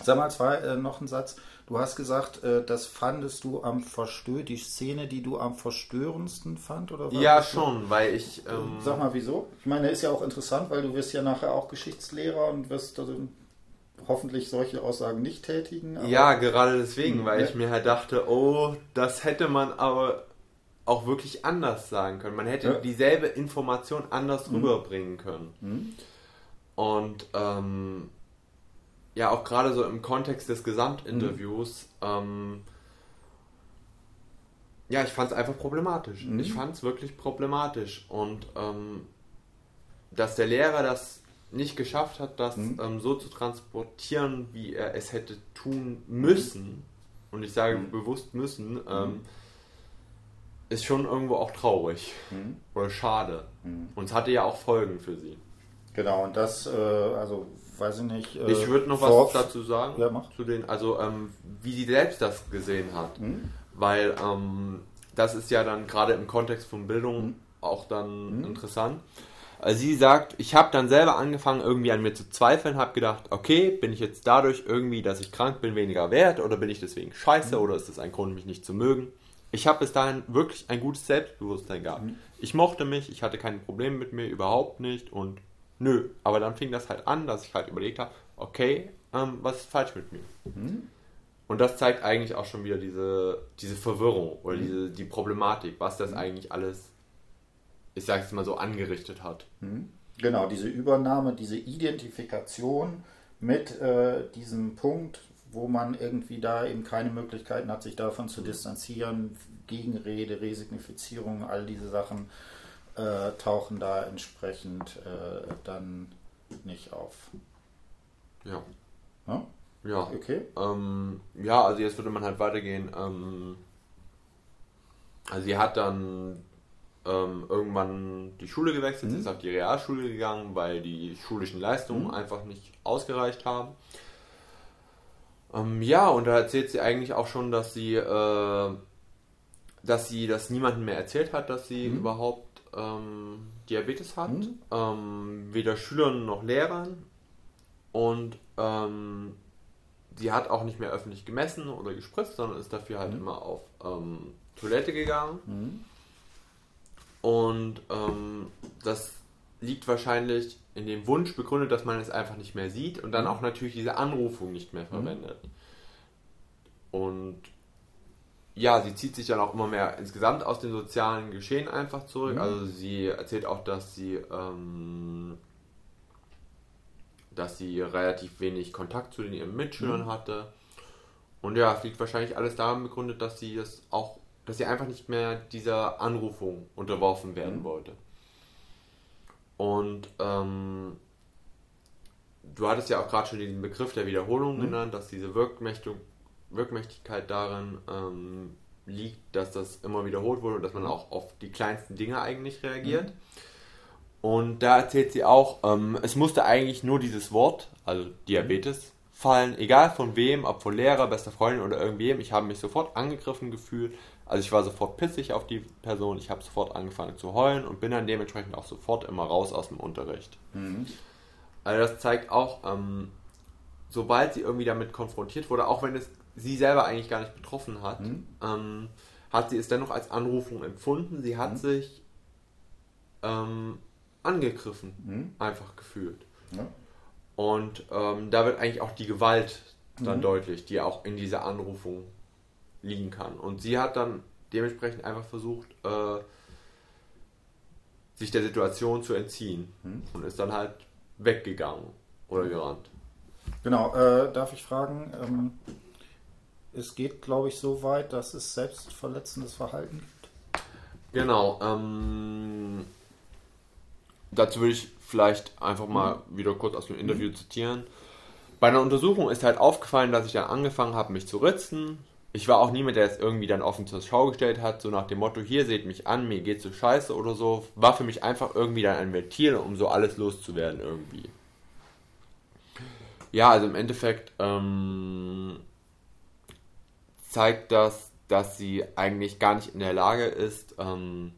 Sag mal zwei, äh, noch einen Satz. Du hast gesagt, äh, das fandest du am Verstör, die Szene, die du am verstörendsten fand, oder was? Ja, schon, weil ich. Ähm, Sag mal, wieso? Ich meine, ist ja auch interessant, weil du wirst ja nachher auch Geschichtslehrer und wirst also hoffentlich solche Aussagen nicht tätigen. ja, gerade deswegen, weil ja. ich mir halt dachte, oh, das hätte man aber auch wirklich anders sagen können. Man hätte ja. dieselbe Information anders mhm. rüberbringen können. Mhm. Und ähm, ja auch gerade so im Kontext des Gesamtinterviews, mhm. ähm, ja, ich fand es einfach problematisch. Mhm. Ich fand es wirklich problematisch. Und ähm, dass der Lehrer das nicht geschafft hat, das mhm. ähm, so zu transportieren, wie er es hätte tun müssen, und ich sage mhm. bewusst müssen, mhm. ähm, ist schon irgendwo auch traurig mhm. oder schade. Und es hatte ja auch Folgen für sie. Genau, und das, äh, also weiß ich nicht. Äh, ich würde noch was dazu sagen. Ja, mach. Zu den, also ähm, wie sie selbst das gesehen hat. Mhm. Weil ähm, das ist ja dann gerade im Kontext von Bildung mhm. auch dann mhm. interessant. Also sie sagt, ich habe dann selber angefangen, irgendwie an mir zu zweifeln, habe gedacht, okay, bin ich jetzt dadurch irgendwie, dass ich krank bin, weniger wert oder bin ich deswegen scheiße mhm. oder ist das ein Grund, mich nicht zu mögen? Ich habe bis dahin wirklich ein gutes Selbstbewusstsein gehabt. Mhm. Ich mochte mich, ich hatte keine Probleme mit mir, überhaupt nicht und Nö, aber dann fing das halt an, dass ich halt überlegt habe, okay, ähm, was ist falsch mit mir? Mhm. Und das zeigt eigentlich auch schon wieder diese, diese Verwirrung oder mhm. diese, die Problematik, was das mhm. eigentlich alles, ich sage es mal so, angerichtet hat. Mhm. Genau, diese Übernahme, diese Identifikation mit äh, diesem Punkt, wo man irgendwie da eben keine Möglichkeiten hat, sich davon zu mhm. distanzieren, Gegenrede, Resignifizierung, all diese Sachen äh, tauchen da entsprechend äh, dann nicht auf. Ja. Ja, ja. okay. Ähm, ja, also jetzt würde man halt weitergehen. Ähm, also sie hat dann ähm, irgendwann die Schule gewechselt, mhm. ist auf die Realschule gegangen, weil die schulischen Leistungen mhm. einfach nicht ausgereicht haben. Ähm, ja, und da erzählt sie eigentlich auch schon, dass sie, äh, dass sie das niemandem mehr erzählt hat, dass sie mhm. überhaupt ähm, Diabetes hat, mhm. ähm, weder Schülern noch Lehrern und ähm, sie hat auch nicht mehr öffentlich gemessen oder gespritzt, sondern ist dafür halt mhm. immer auf ähm, Toilette gegangen. Mhm. Und ähm, das liegt wahrscheinlich in dem Wunsch begründet, dass man es einfach nicht mehr sieht und dann mhm. auch natürlich diese Anrufung nicht mehr mhm. verwendet. Und ja, sie zieht sich dann auch immer mehr insgesamt aus dem sozialen Geschehen einfach zurück. Mhm. Also sie erzählt auch, dass sie, ähm, dass sie relativ wenig Kontakt zu den ihren Mitschülern mhm. hatte. Und ja, es liegt wahrscheinlich alles daran begründet, dass sie es auch, dass sie einfach nicht mehr dieser Anrufung unterworfen werden mhm. wollte. Und ähm, du hattest ja auch gerade schon diesen Begriff der Wiederholung mhm. genannt, dass diese Wirkmächtig Wirkmächtigkeit darin ähm, liegt, dass das immer wiederholt wurde und dass man auch auf die kleinsten Dinge eigentlich reagiert. Mhm. Und da erzählt sie auch, ähm, es musste eigentlich nur dieses Wort, also Diabetes, fallen, egal von wem, ob von Lehrer, bester Freundin oder irgendwem. Ich habe mich sofort angegriffen gefühlt. Also ich war sofort pissig auf die Person, ich habe sofort angefangen zu heulen und bin dann dementsprechend auch sofort immer raus aus dem Unterricht. Mhm. Also das zeigt auch, ähm, sobald sie irgendwie damit konfrontiert wurde, auch wenn es sie selber eigentlich gar nicht betroffen hat, mhm. ähm, hat sie es dennoch als Anrufung empfunden. Sie hat mhm. sich ähm, angegriffen, mhm. einfach gefühlt. Ja. Und ähm, da wird eigentlich auch die Gewalt dann mhm. deutlich, die auch in dieser Anrufung liegen kann. Und sie hat dann dementsprechend einfach versucht, äh, sich der Situation zu entziehen mhm. und ist dann halt weggegangen oder gerannt. Genau, äh, darf ich fragen, ähm, es geht, glaube ich, so weit, dass es selbstverletzendes Verhalten gibt. Genau. Ähm, dazu würde ich vielleicht einfach mal mhm. wieder kurz aus dem Interview mhm. zitieren. Bei einer Untersuchung ist halt aufgefallen, dass ich dann angefangen habe, mich zu ritzen. ich war auch niemand, der es irgendwie dann offen zur Schau gestellt hat, so nach dem Motto, hier seht mich an, mir geht's so scheiße oder so. War für mich einfach irgendwie dann ein Ventil, um so alles loszuwerden irgendwie. Ja, also im Endeffekt ähm, zeigt das, dass sie eigentlich gar nicht in der Lage ist, ähm,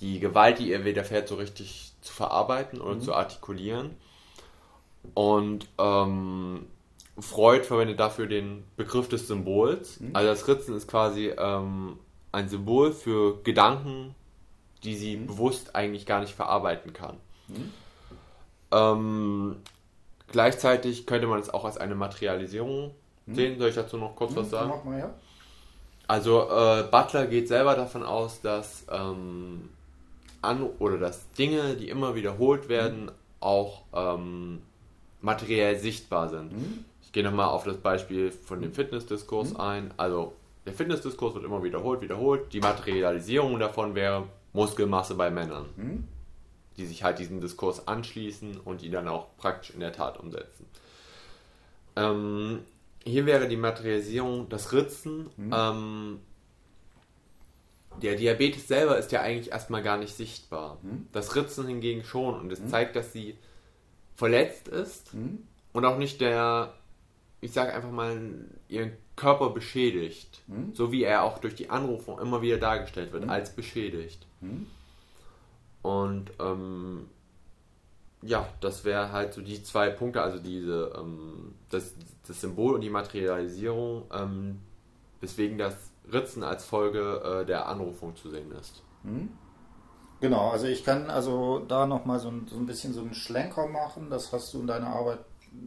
die Gewalt, die ihr widerfährt, so richtig zu verarbeiten oder mhm. zu artikulieren. Und ähm, Freud verwendet dafür den Begriff des Symbols. Mhm. Also das Ritzen ist quasi ähm, ein Symbol für Gedanken, die sie mhm. bewusst eigentlich gar nicht verarbeiten kann. Mhm. Ähm, gleichzeitig könnte man es auch als eine Materialisierung mhm. sehen. Soll ich dazu noch kurz was mhm, sagen? Mal, ja. Also äh, Butler geht selber davon aus, dass ähm, an oder dass Dinge, die immer wiederholt werden, mhm. auch ähm, materiell sichtbar sind. Mhm. Ich gehe nochmal auf das Beispiel von dem Fitnessdiskurs mhm. ein. Also der Fitnessdiskurs wird immer wiederholt, wiederholt. Die Materialisierung davon wäre Muskelmasse bei Männern, die sich halt diesem Diskurs anschließen und die dann auch praktisch in der Tat umsetzen. Ähm, hier wäre die Materialisierung das Ritzen. Mhm. Ähm, der Diabetes selber ist ja eigentlich erstmal gar nicht sichtbar. Mhm. Das Ritzen hingegen schon und es mhm. zeigt, dass sie verletzt ist mhm. und auch nicht der ich sage einfach mal, ihren Körper beschädigt. Hm? So wie er auch durch die Anrufung immer wieder dargestellt wird, hm? als beschädigt. Und ähm, ja, das wäre halt so die zwei Punkte, also diese, ähm, das, das Symbol und die Materialisierung, ähm, weswegen das Ritzen als Folge äh, der Anrufung zu sehen ist. Hm? Genau, also ich kann also da nochmal so, so ein bisschen so einen Schlenker machen, das hast du in deiner Arbeit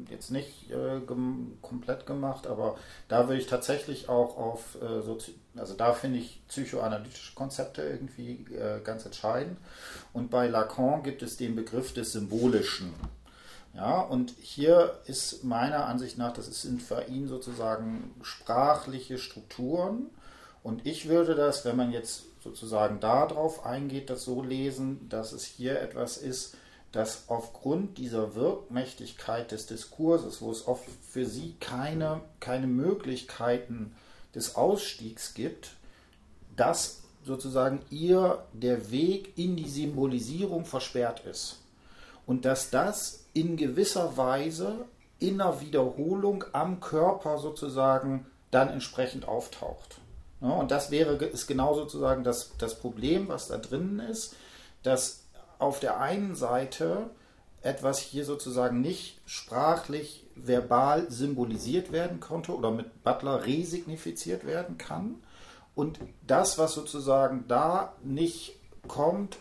jetzt nicht äh, gem komplett gemacht, aber da würde ich tatsächlich auch auf, äh, so, also da finde ich psychoanalytische Konzepte irgendwie äh, ganz entscheidend. Und bei Lacan gibt es den Begriff des Symbolischen. Ja, und hier ist meiner Ansicht nach, das sind für ihn sozusagen sprachliche Strukturen. Und ich würde das, wenn man jetzt sozusagen darauf eingeht, das so lesen, dass es hier etwas ist, dass aufgrund dieser Wirkmächtigkeit des Diskurses, wo es oft für sie keine, keine Möglichkeiten des Ausstiegs gibt, dass sozusagen ihr der Weg in die Symbolisierung versperrt ist. Und dass das in gewisser Weise in einer Wiederholung am Körper sozusagen dann entsprechend auftaucht. Und das wäre ist genau sozusagen das, das Problem, was da drinnen ist, dass auf der einen Seite etwas hier sozusagen nicht sprachlich, verbal symbolisiert werden konnte oder mit Butler resignifiziert werden kann. Und das, was sozusagen da nicht kommt,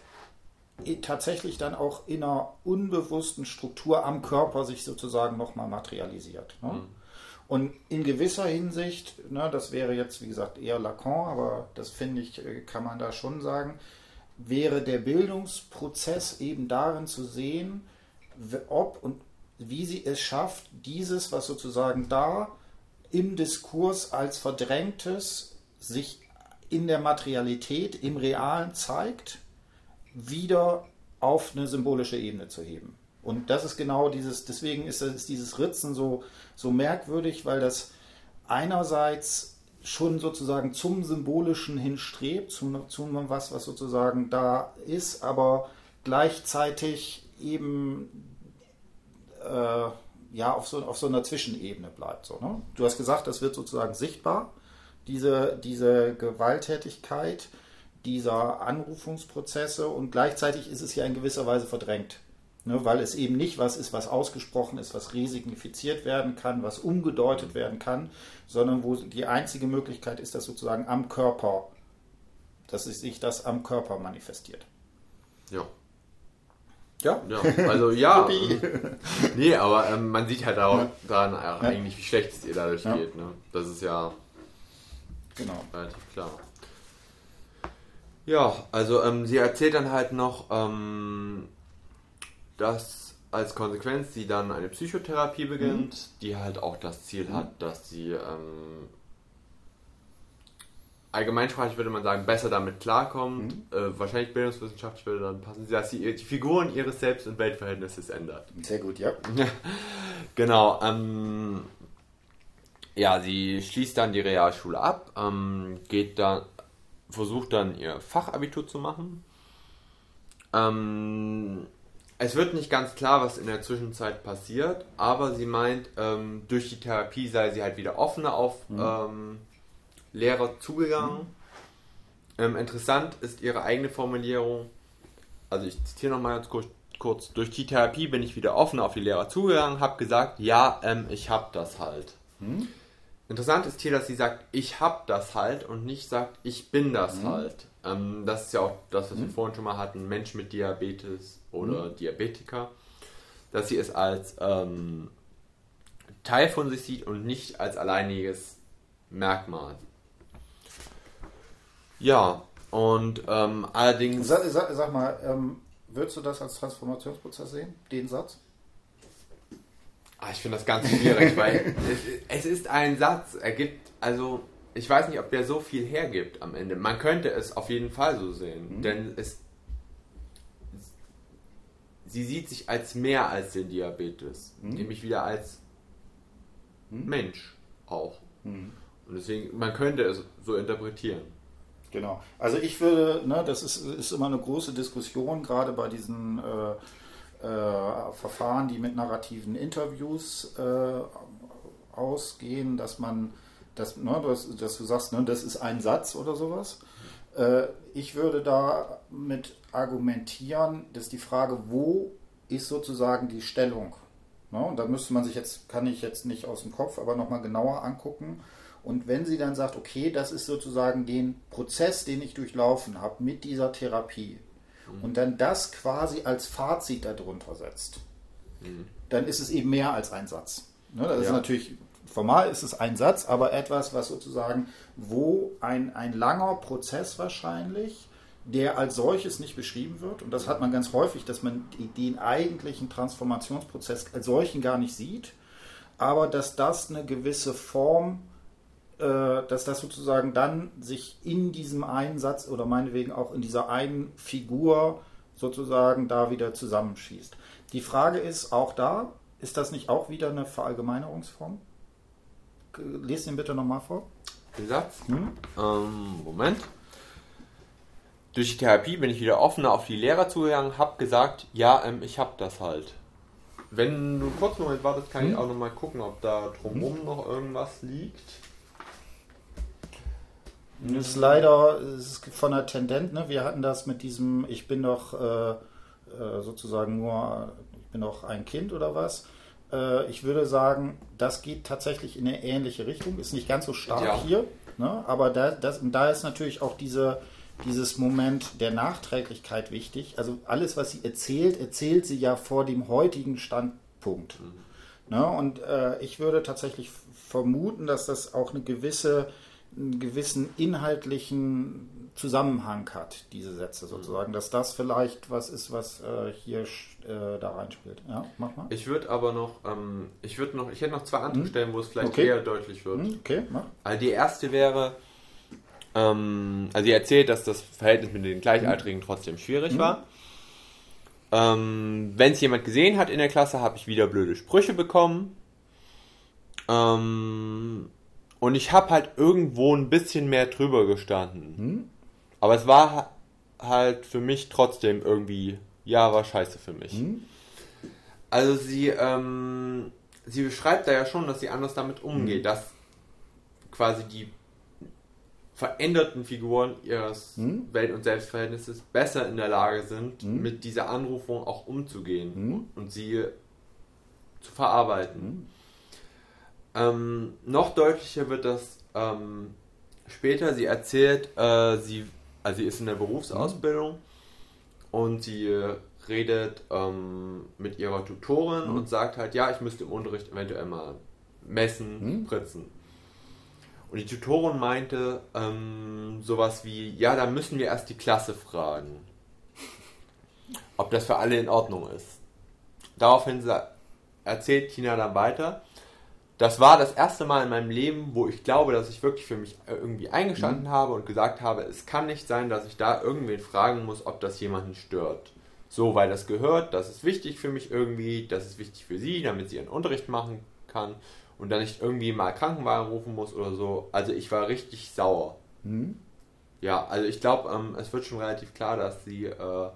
tatsächlich dann auch in einer unbewussten Struktur am Körper sich sozusagen nochmal materialisiert. Ne? Mhm. Und in gewisser Hinsicht, ne, das wäre jetzt wie gesagt eher Lacan, aber das finde ich, äh, kann man da schon sagen, wäre der Bildungsprozess eben darin zu sehen, ob und wie sie es schafft, dieses, was sozusagen da im Diskurs als verdrängtes sich in der Materialität, im Realen zeigt, wieder auf eine symbolische Ebene zu heben. Und das ist genau dieses, deswegen ist, ist dieses Ritzen so, so merkwürdig, weil das einerseits schon sozusagen zum Symbolischen hinstrebt, zum, zum was, was sozusagen da ist, aber gleichzeitig eben äh, ja auf so, auf so einer Zwischenebene bleibt. So, ne? Du hast gesagt, das wird sozusagen sichtbar, diese, diese Gewalttätigkeit dieser Anrufungsprozesse und gleichzeitig ist es ja in gewisser Weise verdrängt. Ne, weil es eben nicht was ist, was ausgesprochen ist, was resignifiziert werden kann, was umgedeutet werden kann, sondern wo die einzige Möglichkeit ist, dass sozusagen am Körper, dass sich das am Körper manifestiert. Ja. Ja? ja also ja. nee, aber ähm, man sieht halt auch ja. daran eigentlich, wie schlecht es ihr dadurch geht. Ne? Das ist ja genau. relativ klar. Ja, also ähm, sie erzählt dann halt noch, ähm, dass als Konsequenz sie dann eine Psychotherapie beginnt, mhm. die halt auch das Ziel hat, mhm. dass sie ähm, allgemeinsprachlich würde man sagen, besser damit klarkommt. Mhm. Äh, wahrscheinlich bildungswissenschaftlich würde dann passen, dass sie die Figuren ihres Selbst- und Weltverhältnisses ändert. Sehr gut, ja. genau. Ähm, ja, sie schließt dann die Realschule ab, ähm, geht dann, versucht dann ihr Fachabitur zu machen. Ähm, es wird nicht ganz klar, was in der Zwischenzeit passiert, aber sie meint, ähm, durch die Therapie sei sie halt wieder offener auf mhm. Lehrer zugegangen. Ähm, interessant ist ihre eigene Formulierung. Also ich zitiere nochmal ganz kurz, kurz. Durch die Therapie bin ich wieder offener auf die Lehrer zugegangen, habe gesagt, ja, ähm, ich habe das halt. Mhm. Interessant ist hier, dass sie sagt, ich habe das halt und nicht sagt, ich bin das mhm. halt. Ähm, das ist ja auch das, was wir mhm. vorhin schon mal hatten, Mensch mit Diabetes oder mhm. Diabetiker, dass sie es als ähm, Teil von sich sieht und nicht als alleiniges Merkmal. Ja, und ähm, allerdings. Sag, sag, sag mal, ähm, würdest du das als Transformationsprozess sehen, den Satz? Ah, ich finde das ganz schwierig, weil es, es, ist ein Satz, er gibt, also ich weiß nicht, ob der so viel hergibt am Ende. Man könnte es auf jeden Fall so sehen, mhm. denn es sie sieht sich als mehr als den Diabetes, mhm. nämlich wieder als mhm. Mensch auch. Mhm. Und deswegen, man könnte es so interpretieren. Genau. Also ich würde, ne, das ist, ist immer eine große Diskussion, gerade bei diesen äh, äh, Verfahren, die mit narrativen Interviews äh, ausgehen, dass man, dass, ne, dass, dass du sagst, ne, das ist ein Satz oder sowas. Äh, ich würde damit argumentieren, dass die Frage, wo ist sozusagen die Stellung? Ne? Und da müsste man sich jetzt, kann ich jetzt nicht aus dem Kopf, aber nochmal genauer angucken. Und wenn sie dann sagt, okay, das ist sozusagen den Prozess, den ich durchlaufen habe mit dieser Therapie, mhm. und dann das quasi als Fazit darunter setzt, mhm. dann ist es eben mehr als ein Satz. Ne? Das ja. ist natürlich formal ist es ein Satz, aber etwas, was sozusagen, wo ein, ein langer Prozess wahrscheinlich, der als solches nicht beschrieben wird, und das hat man ganz häufig, dass man den eigentlichen Transformationsprozess als solchen gar nicht sieht, aber dass das eine gewisse Form, dass das sozusagen dann sich in diesem einen Satz oder meinetwegen auch in dieser einen Figur sozusagen da wieder zusammenschießt. Die Frage ist auch da, ist das nicht auch wieder eine Verallgemeinerungsform? lese ihn bitte nochmal vor. Den Satz? Hm? Ähm, Moment. Durch die Therapie bin ich wieder offener auf die Lehrer zugegangen, habe gesagt, ja, ähm, ich habe das halt. Wenn du kurz einen Moment wartest, kann hm? ich auch nochmal gucken, ob da drumherum hm? noch irgendwas liegt. Das ist leider ist von der Tendenz, ne? wir hatten das mit diesem, ich bin doch äh, äh, sozusagen nur, ich bin doch ein Kind oder was. Äh, ich würde sagen, das geht tatsächlich in eine ähnliche Richtung. Ist nicht ganz so stark ja. hier, ne? aber da, das, da ist natürlich auch diese, dieses Moment der Nachträglichkeit wichtig. Also alles, was sie erzählt, erzählt sie ja vor dem heutigen Standpunkt. Mhm. Ne? Und äh, ich würde tatsächlich vermuten, dass das auch eine gewisse, einen gewissen inhaltlichen Zusammenhang hat, diese Sätze sozusagen, dass das vielleicht was ist, was äh, hier äh, da reinspielt. Ja, mach mal. Ich würde aber noch, ähm, ich würde noch, ich hätte noch zwei andere hm. Stellen, wo es vielleicht okay. eher deutlich wird. Hm, okay, mach. Also die erste wäre, ähm, also sie erzählt, dass das Verhältnis mit den Gleichaltrigen hm. trotzdem schwierig hm. war. Ähm, Wenn es jemand gesehen hat in der Klasse, habe ich wieder blöde Sprüche bekommen. Ähm, und ich habe halt irgendwo ein bisschen mehr drüber gestanden. Hm? Aber es war halt für mich trotzdem irgendwie, ja, war scheiße für mich. Mhm. Also sie, ähm, sie beschreibt da ja schon, dass sie anders damit umgeht, mhm. dass quasi die veränderten Figuren ihres mhm. Welt- und Selbstverhältnisses besser in der Lage sind, mhm. mit dieser Anrufung auch umzugehen mhm. und sie zu verarbeiten. Ähm, noch deutlicher wird das ähm, später. Sie erzählt, äh, sie also sie ist in der Berufsausbildung mhm. und sie äh, redet ähm, mit ihrer Tutorin mhm. und sagt halt, ja, ich müsste im Unterricht eventuell mal messen, mhm. spritzen. Und die Tutorin meinte ähm, sowas wie, ja, da müssen wir erst die Klasse fragen, ob das für alle in Ordnung ist. Daraufhin erzählt Tina dann weiter, das war das erste Mal in meinem Leben, wo ich glaube, dass ich wirklich für mich äh, irgendwie eingestanden mhm. habe und gesagt habe, es kann nicht sein, dass ich da irgendwen fragen muss, ob das jemanden stört. So, weil das gehört, das ist wichtig für mich irgendwie, das ist wichtig für sie, damit sie ihren Unterricht machen kann. und dann nicht irgendwie mal Krankenwagen rufen muss oder so. Also ich war richtig sauer. Mhm. Ja, also ich glaube, ähm, es wird schon relativ klar, dass sie, äh,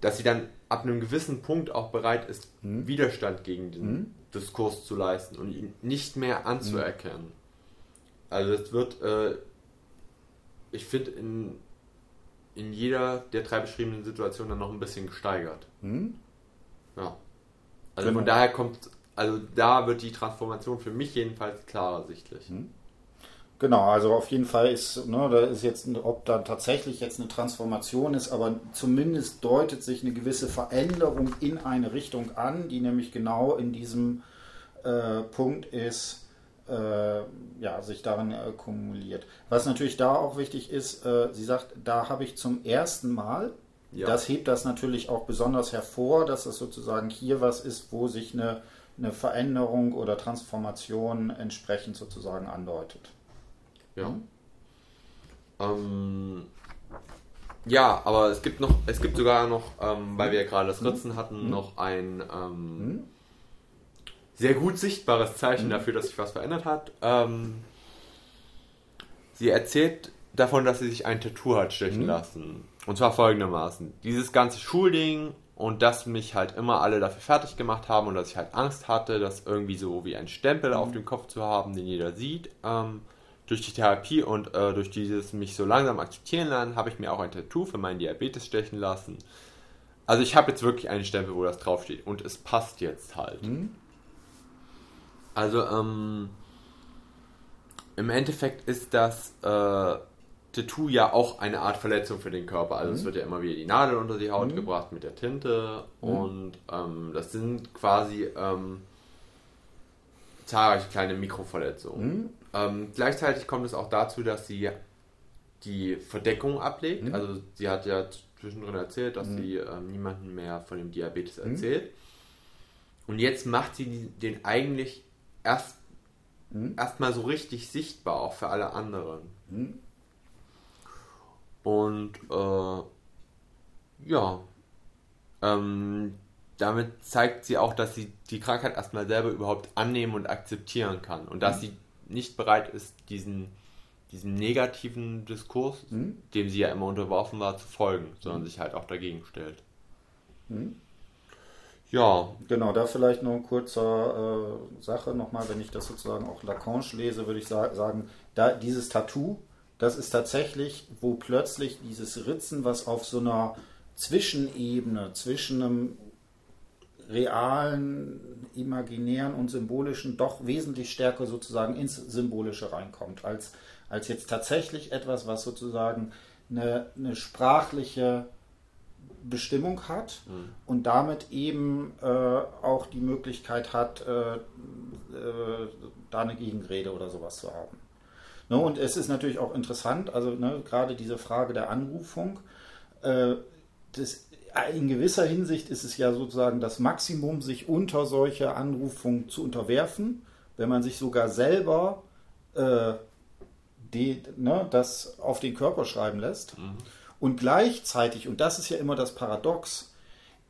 dass sie dann ab einem gewissen Punkt auch bereit ist, mhm. Widerstand gegen den. Diskurs zu leisten und ihn nicht mehr anzuerkennen. Mhm. Also es wird, äh, ich finde, in, in jeder der drei beschriebenen Situationen dann noch ein bisschen gesteigert. Mhm. Ja. Also genau. von daher kommt, also da wird die Transformation für mich jedenfalls klarer sichtlich. Mhm. Genau, also auf jeden Fall ist, ne, da ist jetzt, ob da tatsächlich jetzt eine Transformation ist, aber zumindest deutet sich eine gewisse Veränderung in eine Richtung an, die nämlich genau in diesem äh, Punkt ist, äh, ja, sich darin akkumuliert. Was natürlich da auch wichtig ist, äh, sie sagt, da habe ich zum ersten Mal, ja. das hebt das natürlich auch besonders hervor, dass es sozusagen hier was ist, wo sich eine, eine Veränderung oder Transformation entsprechend sozusagen andeutet. Ja. Hm? Ähm, ja, aber es gibt noch, es gibt sogar noch, ähm, weil wir ja gerade das? Ritzen hatten, hm? noch ein ähm, hm? sehr gut sichtbares Zeichen hm? dafür, dass sich was verändert hat. Ähm, sie erzählt davon, dass sie sich ein Tattoo hat stechen lassen. Und zwar folgendermaßen. Dieses ganze Schulding und dass mich halt immer alle dafür fertig gemacht haben und dass ich halt Angst hatte, das irgendwie so wie ein Stempel auf dem Kopf zu haben, den jeder sieht. Ähm, durch die Therapie und äh, durch dieses mich so langsam akzeptieren lernen, habe ich mir auch ein Tattoo für meinen Diabetes stechen lassen. Also ich habe jetzt wirklich einen Stempel, wo das draufsteht und es passt jetzt halt. Mhm. Also ähm, im Endeffekt ist das äh, Tattoo ja auch eine Art Verletzung für den Körper. Also mhm. es wird ja immer wieder die Nadel unter die Haut mhm. gebracht mit der Tinte mhm. und ähm, das sind quasi ähm, zahlreiche kleine Mikroverletzungen. Mhm. Ähm, gleichzeitig kommt es auch dazu, dass sie die Verdeckung ablegt. Mhm. Also sie hat ja zwischendrin erzählt, dass mhm. sie ähm, niemandem mehr von dem Diabetes mhm. erzählt. Und jetzt macht sie den eigentlich erst mhm. erstmal so richtig sichtbar, auch für alle anderen. Mhm. Und äh, ja, ähm, damit zeigt sie auch, dass sie die Krankheit erstmal selber überhaupt annehmen und akzeptieren kann. Und dass mhm. sie nicht bereit ist, diesen, diesem negativen Diskurs, mhm. dem sie ja immer unterworfen war, zu folgen, sondern mhm. sich halt auch dagegen stellt. Mhm. Ja. Genau, da vielleicht noch eine kurze äh, Sache nochmal, wenn ich das sozusagen auch Lacanche lese, würde ich sa sagen, da dieses Tattoo, das ist tatsächlich, wo plötzlich dieses Ritzen, was auf so einer Zwischenebene, zwischen einem realen, imaginären und symbolischen doch wesentlich stärker sozusagen ins Symbolische reinkommt, als, als jetzt tatsächlich etwas, was sozusagen eine, eine sprachliche Bestimmung hat mhm. und damit eben äh, auch die Möglichkeit hat, äh, äh, da eine Gegenrede oder sowas zu haben. Ne, und es ist natürlich auch interessant, also ne, gerade diese Frage der Anrufung, äh, das in gewisser Hinsicht ist es ja sozusagen das Maximum, sich unter solche Anrufungen zu unterwerfen, wenn man sich sogar selber äh, die, ne, das auf den Körper schreiben lässt. Mhm. Und gleichzeitig, und das ist ja immer das Paradox,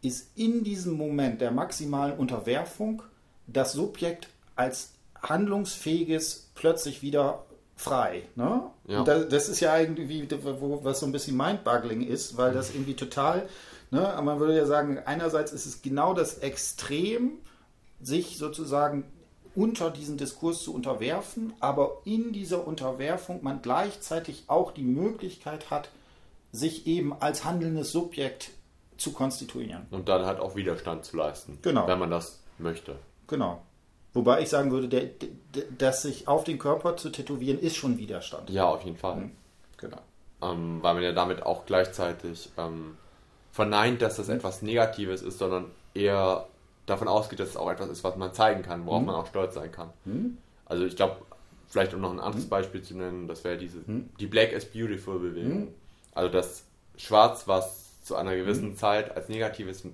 ist in diesem Moment der maximalen Unterwerfung das Subjekt als handlungsfähiges plötzlich wieder frei. Ne? Ja. Das, das, ist ja irgendwie, wo, was so ein bisschen Mindbuggling ist, weil das irgendwie total Ne? Aber man würde ja sagen, einerseits ist es genau das Extrem, sich sozusagen unter diesen Diskurs zu unterwerfen, aber in dieser Unterwerfung man gleichzeitig auch die Möglichkeit hat, sich eben als handelndes Subjekt zu konstituieren. Und dann halt auch Widerstand zu leisten, genau. wenn man das möchte. Genau. Wobei ich sagen würde, der, der, dass sich auf den Körper zu tätowieren, ist schon Widerstand. Ja, auf jeden Fall. Mhm. Genau. Ähm, weil man ja damit auch gleichzeitig ähm, verneint, dass das etwas Negatives ist, sondern eher davon ausgeht, dass es auch etwas ist, was man zeigen kann, worauf mhm. man auch stolz sein kann. Mhm. Also ich glaube, vielleicht um noch ein anderes mhm. Beispiel zu nennen, das wäre diese mhm. die Black is Beautiful Bewegung. Mhm. Also das Schwarz, was zu einer gewissen mhm. Zeit als negatives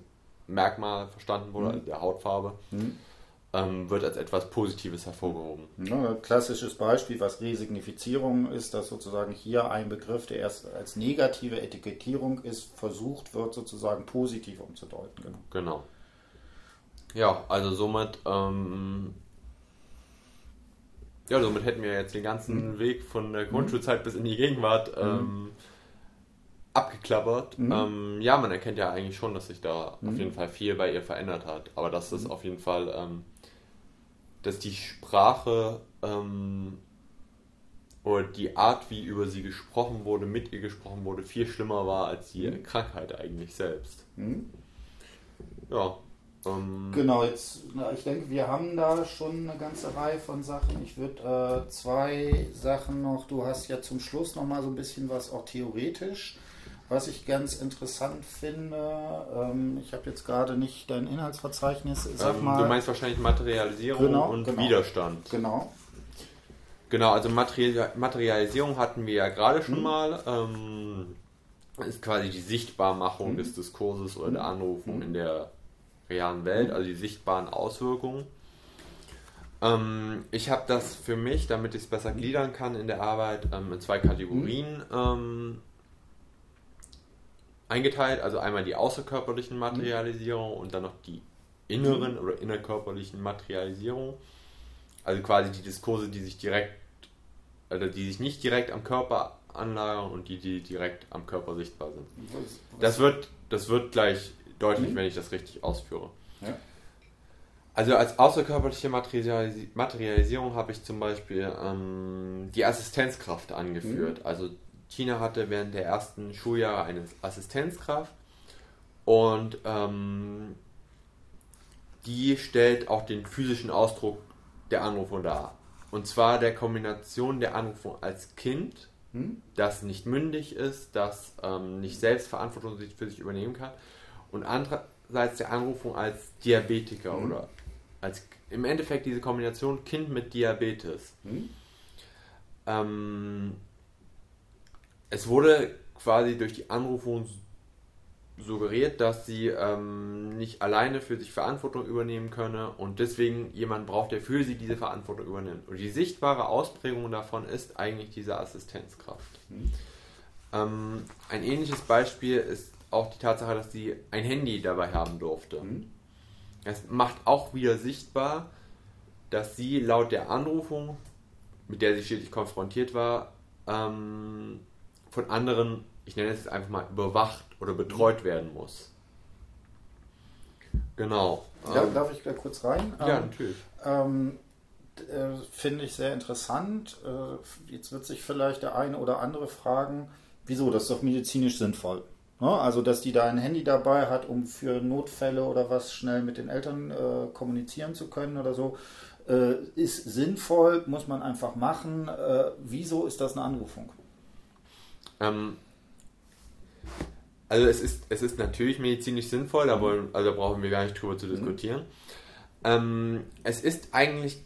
Merkmal verstanden wurde, also der Hautfarbe, ähm, wird als etwas Positives hervorgehoben. Ja, klassisches Beispiel, was Resignifizierung ist, dass sozusagen hier ein Begriff, der erst als negative Etikettierung ist, versucht wird, sozusagen positiv umzudeuten. Genau. genau. Ja, also somit, ähm, ja, somit hätten wir jetzt den ganzen mhm. Weg von der Grundschulzeit bis in die Gegenwart mhm. ähm, abgeklappert. Mhm. Ähm, ja, man erkennt ja eigentlich schon, dass sich da auf mhm. jeden Fall viel bei ihr verändert hat. Aber das mhm. auf jeden Fall, ähm, dass die Sprache ähm, oder die Art, wie über sie gesprochen wurde, mit ihr gesprochen wurde, viel schlimmer war als die mhm. Krankheit eigentlich selbst. Mhm. Ja. Ähm, genau, jetzt, ich denke, wir haben da schon eine ganze Reihe von Sachen. Ich würde äh, zwei Sachen noch, du hast ja zum Schluss noch mal so ein bisschen was auch theoretisch was ich ganz interessant finde, ähm, ich habe jetzt gerade nicht dein Inhaltsverzeichnis, sag ähm, mal. Du meinst wahrscheinlich Materialisierung genau, und genau, Widerstand. Genau. Genau, also Materialisierung hatten wir ja gerade schon mhm. mal. Ähm, ist quasi die Sichtbarmachung mhm. des Diskurses oder der mhm. Anrufung mhm. in der realen Welt, also die sichtbaren Auswirkungen. Ähm, ich habe das für mich, damit ich es besser mhm. gliedern kann in der Arbeit, ähm, in zwei Kategorien mhm. ähm, eingeteilt. Also einmal die außerkörperlichen Materialisierung und dann noch die inneren oder innerkörperlichen Materialisierung. Also quasi die Diskurse, die sich direkt, also die sich nicht direkt am Körper anlagern und die, die direkt am Körper sichtbar sind. Das wird, das wird gleich deutlich, mhm. wenn ich das richtig ausführe. Ja. Also als außerkörperliche Materialisierung habe ich zum Beispiel ähm, die Assistenzkraft angeführt. Mhm. Also Tina hatte während der ersten Schuljahre eine Assistenzkraft und ähm, die stellt auch den physischen Ausdruck der Anrufung dar. Und zwar der Kombination der Anrufung als Kind, hm? das nicht mündig ist, das ähm, nicht selbst Verantwortung für sich übernehmen kann, und andererseits der Anrufung als Diabetiker hm? oder als im Endeffekt diese Kombination Kind mit Diabetes. Hm? Ähm, es wurde quasi durch die Anrufung suggeriert, dass sie ähm, nicht alleine für sich Verantwortung übernehmen könne und deswegen jemand braucht, der für sie diese Verantwortung übernimmt. Und die sichtbare Ausprägung davon ist eigentlich diese Assistenzkraft. Mhm. Ähm, ein ähnliches Beispiel ist auch die Tatsache, dass sie ein Handy dabei haben durfte. Mhm. Es macht auch wieder sichtbar, dass sie laut der Anrufung, mit der sie stetig konfrontiert war, ähm, von anderen, ich nenne es jetzt einfach mal, überwacht oder betreut werden muss. Genau. Ja, ähm, darf ich da kurz rein? Ja, ähm, natürlich. Ähm, äh, Finde ich sehr interessant. Äh, jetzt wird sich vielleicht der eine oder andere fragen, wieso, das ist doch medizinisch sinnvoll. Ne? Also, dass die da ein Handy dabei hat, um für Notfälle oder was schnell mit den Eltern äh, kommunizieren zu können oder so, äh, ist sinnvoll, muss man einfach machen. Äh, wieso ist das eine Anrufung? Ähm, also es ist, es ist natürlich medizinisch sinnvoll, da, wollen, also da brauchen wir gar nicht drüber zu mhm. diskutieren. Mhm. Ähm, es ist eigentlich,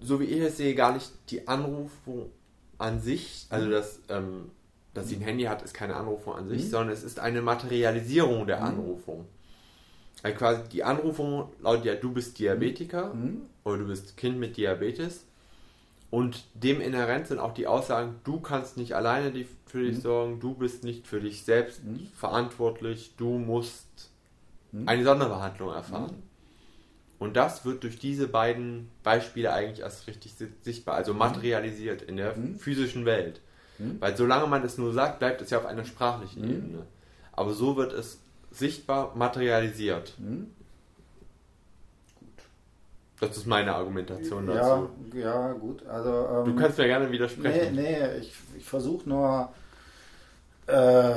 so wie ich es sehe, gar nicht die Anrufung an sich, also mhm. dass, ähm, dass sie ein Handy hat, ist keine Anrufung an sich, mhm. sondern es ist eine Materialisierung der mhm. Anrufung. Also quasi die Anrufung lautet ja, du bist Diabetiker mhm. oder du bist Kind mit Diabetes und dem inhärent sind auch die Aussagen, du kannst nicht alleine für dich mhm. sorgen, du bist nicht für dich selbst mhm. verantwortlich, du musst mhm. eine Sonderbehandlung erfahren. Mhm. Und das wird durch diese beiden Beispiele eigentlich erst richtig sichtbar, also mhm. materialisiert in der mhm. physischen Welt. Weil solange man es nur sagt, bleibt es ja auf einer sprachlichen Ebene. Aber so wird es sichtbar materialisiert. Das ist meine Argumentation dazu. Ja, ja gut. Also, ähm, du kannst ja gerne widersprechen. Nee, nee, ich, ich versuche nur. Äh,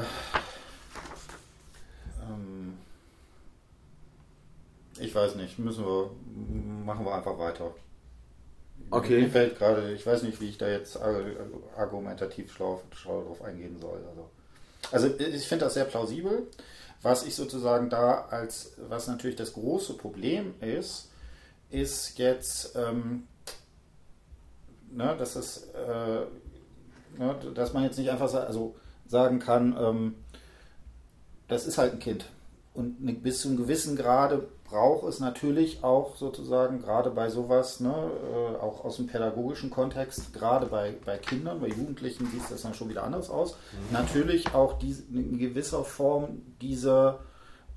ähm, ich weiß nicht, müssen wir. Machen wir einfach weiter. Okay. Mir fällt gerade, ich weiß nicht, wie ich da jetzt argumentativ schlau, schlau drauf eingehen soll. Also, also ich finde das sehr plausibel. Was ich sozusagen da als, was natürlich das große Problem ist, ist jetzt, ähm, ne, dass, es, äh, ne, dass man jetzt nicht einfach also sagen kann, ähm, das ist halt ein Kind. Und ne, bis zu einem gewissen Grade braucht es natürlich auch sozusagen, gerade bei sowas, ne, äh, auch aus dem pädagogischen Kontext, gerade bei, bei Kindern, bei Jugendlichen sieht das dann schon wieder anders aus, mhm. natürlich auch diese, in gewisser Form diese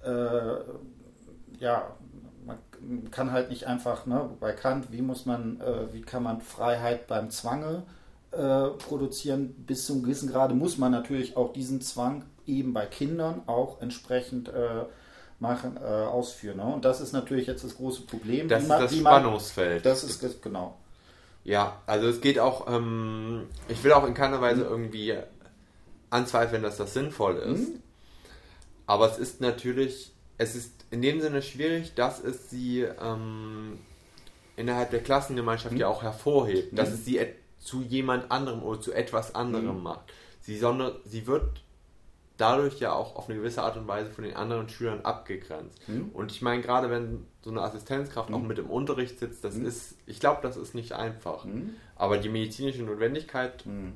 äh, ja, kann halt nicht einfach, ne, bei Kant, wie muss man, äh, wie kann man Freiheit beim Zwange äh, produzieren? Bis zum gewissen Grade muss man natürlich auch diesen Zwang eben bei Kindern auch entsprechend äh, machen, äh, ausführen. Ne? Und das ist natürlich jetzt das große Problem. Das ist das Spannungsfeld. Man, das ist das, genau. Ja, also es geht auch, ähm, ich will auch in keiner Weise mhm. irgendwie anzweifeln, dass das sinnvoll ist. Mhm. Aber es ist natürlich, es ist in dem Sinne schwierig, dass es sie ähm, innerhalb der Klassengemeinschaft mhm. ja auch hervorhebt, dass mhm. es sie zu jemand anderem oder zu etwas anderem mhm. macht. Sie, sondern, sie wird dadurch ja auch auf eine gewisse Art und Weise von den anderen Schülern abgegrenzt. Mhm. Und ich meine, gerade wenn so eine Assistenzkraft mhm. auch mit im Unterricht sitzt, das mhm. ist, ich glaube, das ist nicht einfach. Mhm. Aber die medizinische Notwendigkeit, mhm.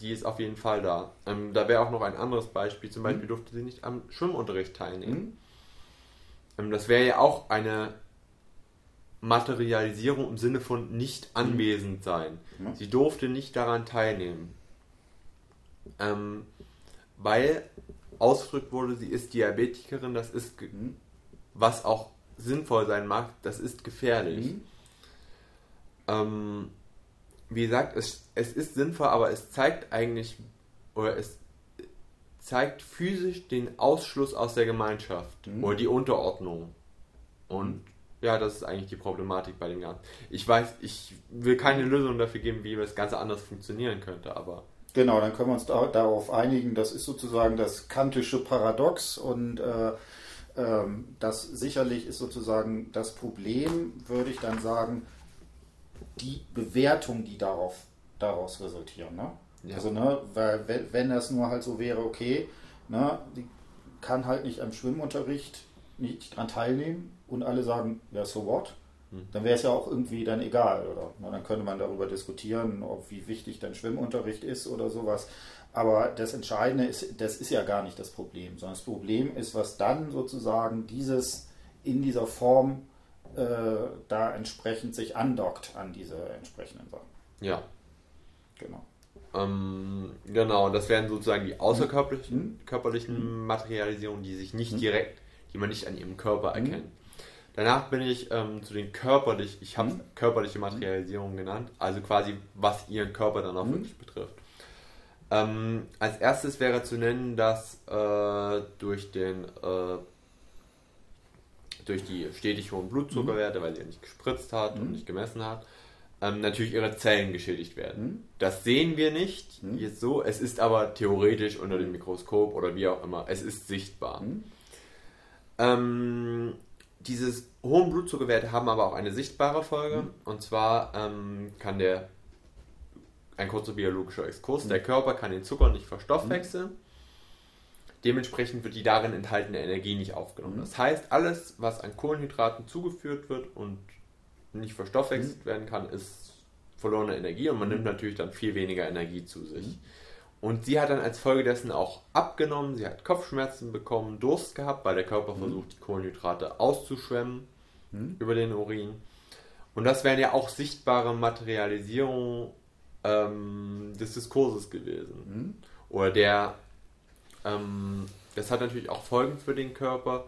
die ist auf jeden Fall da. Ähm, da wäre auch noch ein anderes Beispiel, zum Beispiel mhm. durfte sie nicht am Schwimmunterricht teilnehmen. Ähm, das wäre ja auch eine Materialisierung im Sinne von nicht anwesend sein. Sie durfte nicht daran teilnehmen. Ähm, weil ausgedrückt wurde, sie ist Diabetikerin, das ist, mhm. was auch sinnvoll sein mag, das ist gefährlich. Mhm. Ähm, wie gesagt, es, es ist sinnvoll, aber es zeigt eigentlich, oder es zeigt physisch den Ausschluss aus der Gemeinschaft mhm. oder die Unterordnung. Und ja, das ist eigentlich die Problematik bei dem Ganzen. Ich weiß, ich will keine Lösung dafür geben, wie das Ganze anders funktionieren könnte, aber Genau, dann können wir uns da, darauf einigen, das ist sozusagen das kantische Paradox und äh, ähm, das sicherlich ist sozusagen das Problem, würde ich dann sagen, die Bewertung, die darauf, daraus resultieren. Ne? Ja. Also, ne, weil wenn, wenn das nur halt so wäre, okay, ne, die kann halt nicht am Schwimmunterricht nicht dran teilnehmen und alle sagen, ja, so what? Hm. dann wäre es ja auch irgendwie dann egal, oder? Na, dann könnte man darüber diskutieren, ob wie wichtig dann Schwimmunterricht ist oder sowas. Aber das Entscheidende ist, das ist ja gar nicht das Problem, sondern das Problem ist, was dann sozusagen dieses in dieser Form äh, da entsprechend sich andockt an diese entsprechenden Sachen. Ja. Genau. Ähm, genau, das wären sozusagen die außerkörperlichen mhm. körperlichen Materialisierungen, die sich nicht mhm. direkt, die man nicht an ihrem Körper mhm. erkennt. Danach bin ich ähm, zu den körperlich, ich habe mhm. körperliche Materialisierung genannt, also quasi was ihren Körper dann auch mhm. wirklich betrifft. Ähm, als erstes wäre zu nennen, dass äh, durch den äh, durch die stetig hohen Blutzuckerwerte, mhm. weil sie ja nicht gespritzt hat und mhm. nicht gemessen hat, ähm, natürlich ihre Zellen geschädigt werden. Mhm. Das sehen wir nicht mhm. jetzt so, es ist aber theoretisch unter dem Mikroskop oder wie auch immer, es ist sichtbar. Ähm, diese hohen Blutzuckerwerte haben aber auch eine sichtbare Folge. Mhm. Und zwar ähm, kann der, ein kurzer biologischer Exkurs, mhm. der Körper kann den Zucker nicht verstoffwechseln. Mhm. Dementsprechend wird die darin enthaltene Energie nicht aufgenommen. Das heißt, alles, was an Kohlenhydraten zugeführt wird und nicht verstoffwechselt mhm. werden kann, ist verlorene Energie und man nimmt natürlich dann viel weniger Energie zu sich. Mhm. Und sie hat dann als Folge dessen auch abgenommen, sie hat Kopfschmerzen bekommen, Durst gehabt, weil der Körper mhm. versucht, die Kohlenhydrate auszuschwemmen mhm. über den Urin. Und das wären ja auch sichtbare Materialisierungen ähm, des Diskurses gewesen. Mhm. Oder der, ähm, das hat natürlich auch Folgen für den Körper.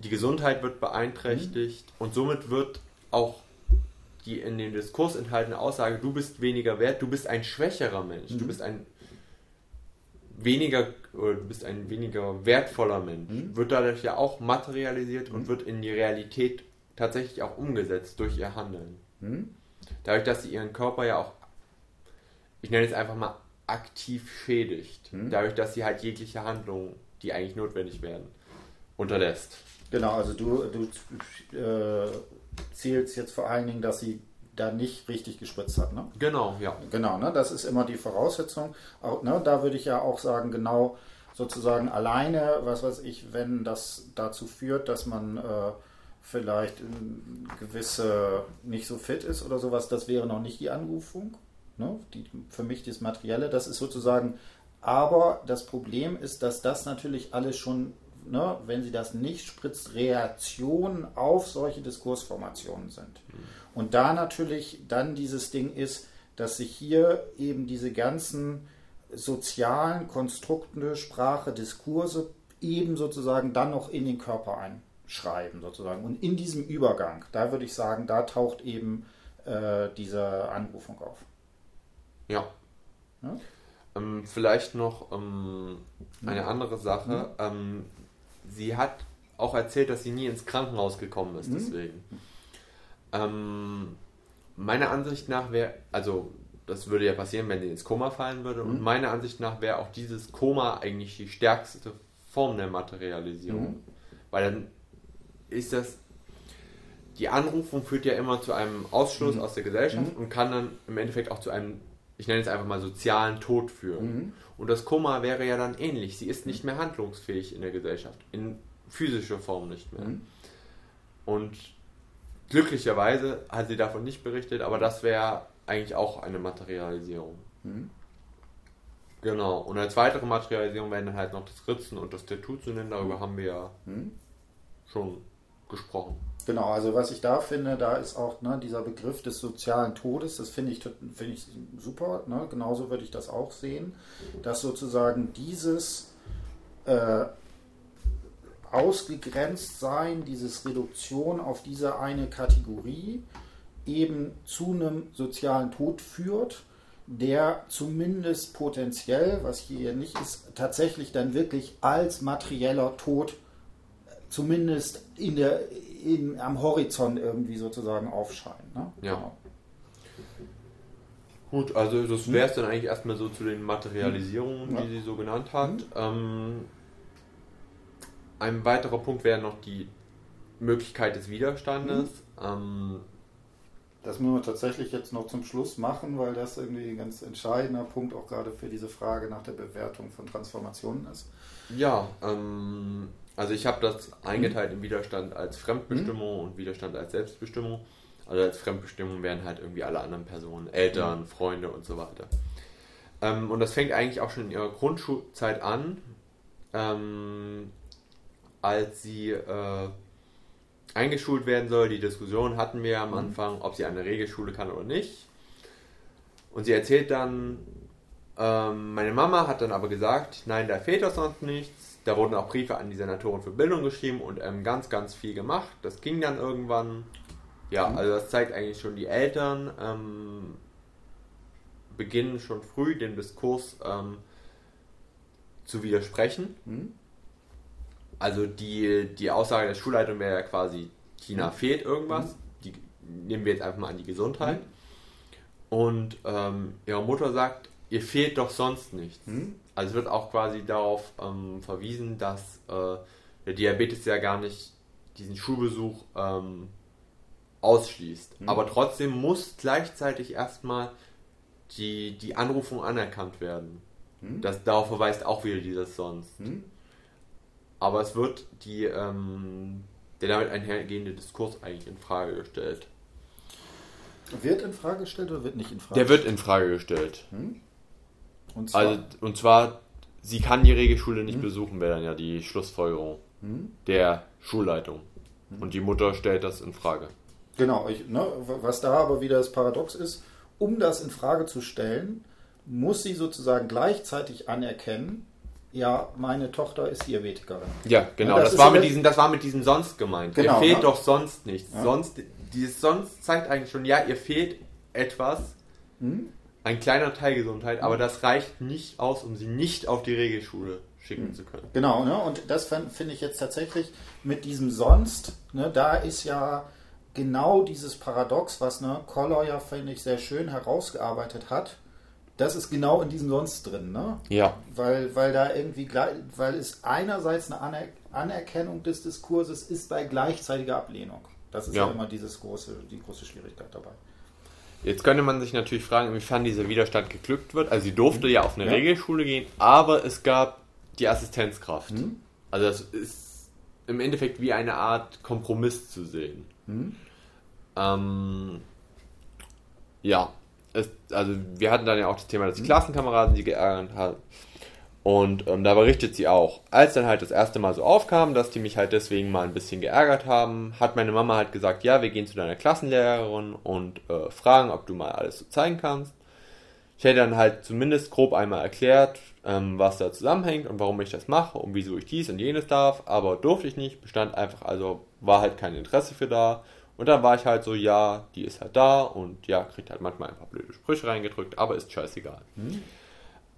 Die Gesundheit wird beeinträchtigt mhm. und somit wird auch die in dem Diskurs enthaltene Aussage, du bist weniger wert, du bist ein schwächerer Mensch, du mhm. bist ein weniger, oder du bist ein weniger wertvoller Mensch, mhm. wird dadurch ja auch materialisiert mhm. und wird in die Realität tatsächlich auch umgesetzt durch ihr Handeln. Mhm. Dadurch, dass sie ihren Körper ja auch, ich nenne es einfach mal, aktiv schädigt. Mhm. Dadurch, dass sie halt jegliche Handlungen, die eigentlich notwendig werden, unterlässt. Genau, also du, du äh, zählst jetzt vor allen Dingen, dass sie da nicht richtig gespritzt hat. Ne? Genau, ja. Genau, ne? das ist immer die Voraussetzung. Auch, ne? Da würde ich ja auch sagen, genau sozusagen alleine, was weiß ich, wenn das dazu führt, dass man äh, vielleicht gewisse nicht so fit ist oder sowas, das wäre noch nicht die Anrufung. Ne? Die, für mich das Materielle, das ist sozusagen, aber das Problem ist, dass das natürlich alles schon, ne, wenn sie das nicht spritzt, Reaktionen auf solche Diskursformationen sind. Mhm. Und da natürlich dann dieses Ding ist, dass sich hier eben diese ganzen sozialen Konstrukte, Sprache, Diskurse eben sozusagen dann noch in den Körper schreiben sozusagen. Und in diesem Übergang, da würde ich sagen, da taucht eben äh, diese Anrufung auf. Ja. ja? Ähm, vielleicht noch ähm, eine mhm. andere Sache. Mhm. Ähm, sie hat auch erzählt, dass sie nie ins Krankenhaus gekommen ist, mhm. deswegen. Ähm, meiner Ansicht nach wäre, also das würde ja passieren, wenn sie ins Koma fallen würde, und mhm. meiner Ansicht nach wäre auch dieses Koma eigentlich die stärkste Form der Materialisierung. Mhm. Weil dann ist das, die Anrufung führt ja immer zu einem Ausschluss mhm. aus der Gesellschaft und kann dann im Endeffekt auch zu einem ich nenne es einfach mal sozialen Tod führen. Mhm. Und das Koma wäre ja dann ähnlich. Sie ist nicht mehr handlungsfähig in der Gesellschaft, in physischer Form nicht mehr. Mhm. Und glücklicherweise hat sie davon nicht berichtet, aber das wäre eigentlich auch eine Materialisierung. Mhm. Genau. Und als weitere Materialisierung wären dann halt noch das Ritzen und das Tattoo zu nennen. Darüber mhm. haben wir ja mhm. schon gesprochen. Genau, also was ich da finde, da ist auch ne, dieser Begriff des sozialen Todes, das finde ich, find ich super, ne? genauso würde ich das auch sehen, dass sozusagen dieses äh, ausgegrenzt sein, dieses Reduktion auf diese eine Kategorie eben zu einem sozialen Tod führt, der zumindest potenziell, was hier nicht ist, tatsächlich dann wirklich als materieller Tod zumindest in der, in, am Horizont irgendwie sozusagen aufscheinen. Ne? Ja. Genau. Gut, also das hm? wäre es dann eigentlich erstmal so zu den Materialisierungen, ja. die sie so genannt hat. Mhm. Ähm, ein weiterer Punkt wäre noch die Möglichkeit des Widerstandes. Mhm. Ähm, das müssen wir tatsächlich jetzt noch zum Schluss machen, weil das irgendwie ein ganz entscheidender Punkt auch gerade für diese Frage nach der Bewertung von Transformationen ist. Ja, ähm, also ich habe das eingeteilt im Widerstand als Fremdbestimmung mhm. und Widerstand als Selbstbestimmung. Also als Fremdbestimmung wären halt irgendwie alle anderen Personen, Eltern, mhm. Freunde und so weiter. Ähm, und das fängt eigentlich auch schon in ihrer Grundschulzeit an, ähm, als sie äh, eingeschult werden soll. Die Diskussion hatten wir am mhm. Anfang, ob sie eine Regelschule kann oder nicht. Und sie erzählt dann, ähm, meine Mama hat dann aber gesagt, nein, da fehlt doch sonst nichts da wurden auch Briefe an die Senatoren für Bildung geschrieben und ähm, ganz, ganz viel gemacht. Das ging dann irgendwann. Ja, mhm. also das zeigt eigentlich schon, die Eltern ähm, beginnen schon früh den Diskurs ähm, zu widersprechen. Mhm. Also die, die Aussage der Schulleitung wäre ja quasi, China mhm. fehlt irgendwas. Mhm. Die nehmen wir jetzt einfach mal an die Gesundheit. Mhm. Und ähm, ihre Mutter sagt, ihr fehlt doch sonst nichts. Mhm. Also es wird auch quasi darauf ähm, verwiesen, dass äh, der Diabetes ja gar nicht diesen Schulbesuch ähm, ausschließt. Mhm. Aber trotzdem muss gleichzeitig erstmal die, die Anrufung anerkannt werden. Mhm. Das, darauf verweist auch wieder dieses sonst. Mhm. Aber es wird die, ähm, der damit einhergehende Diskurs eigentlich in Frage gestellt. Wird in Frage gestellt oder wird nicht in Frage gestellt? Der wird in Frage gestellt. Hm? Und zwar, also, und zwar, sie kann die Regelschule nicht hm? besuchen, wäre dann ja die Schlussfolgerung hm? der Schulleitung. Hm? Und die Mutter stellt das in Frage. Genau, ich, ne, was da aber wieder das Paradox ist, um das in Frage zu stellen, muss sie sozusagen gleichzeitig anerkennen, ja, meine Tochter ist Diabetikerin. Ja, genau, ja, das, das war mit diesem, das war mit diesem sonst gemeint. Genau, ihr fehlt ne? doch sonst nichts. Ja. Sonst, dieses sonst zeigt eigentlich schon, ja, ihr fehlt etwas. Hm? Ein kleiner Teil Gesundheit, aber das reicht nicht aus, um sie nicht auf die Regelschule schicken zu können. Genau, ne? und das finde ich jetzt tatsächlich mit diesem Sonst, ne, da ist ja genau dieses Paradox, was ne, Koller ja, finde ich, sehr schön herausgearbeitet hat. Das ist genau in diesem Sonst drin, ne? Ja. Weil, weil da irgendwie, weil es einerseits eine Aner Anerkennung des Diskurses ist bei gleichzeitiger Ablehnung. Das ist ja, ja immer dieses große, die große Schwierigkeit dabei. Jetzt könnte man sich natürlich fragen, inwiefern dieser Widerstand geglückt wird. Also sie durfte ja auf eine ja. Regelschule gehen, aber es gab die Assistenzkraft. Mhm. Also das ist im Endeffekt wie eine Art Kompromiss zu sehen. Mhm. Ähm, ja, es, also wir hatten dann ja auch das Thema, dass die mhm. Klassenkameraden sie geärgert haben. Und ähm, da berichtet sie auch, als dann halt das erste Mal so aufkam, dass die mich halt deswegen mal ein bisschen geärgert haben, hat meine Mama halt gesagt, ja, wir gehen zu deiner Klassenlehrerin und äh, fragen, ob du mal alles so zeigen kannst. Ich hätte dann halt zumindest grob einmal erklärt, ähm, was da zusammenhängt und warum ich das mache und wieso ich dies und jenes darf, aber durfte ich nicht, bestand einfach, also war halt kein Interesse für da. Und dann war ich halt so, ja, die ist halt da und ja, kriegt halt manchmal ein paar blöde Sprüche reingedrückt, aber ist scheißegal. Mhm.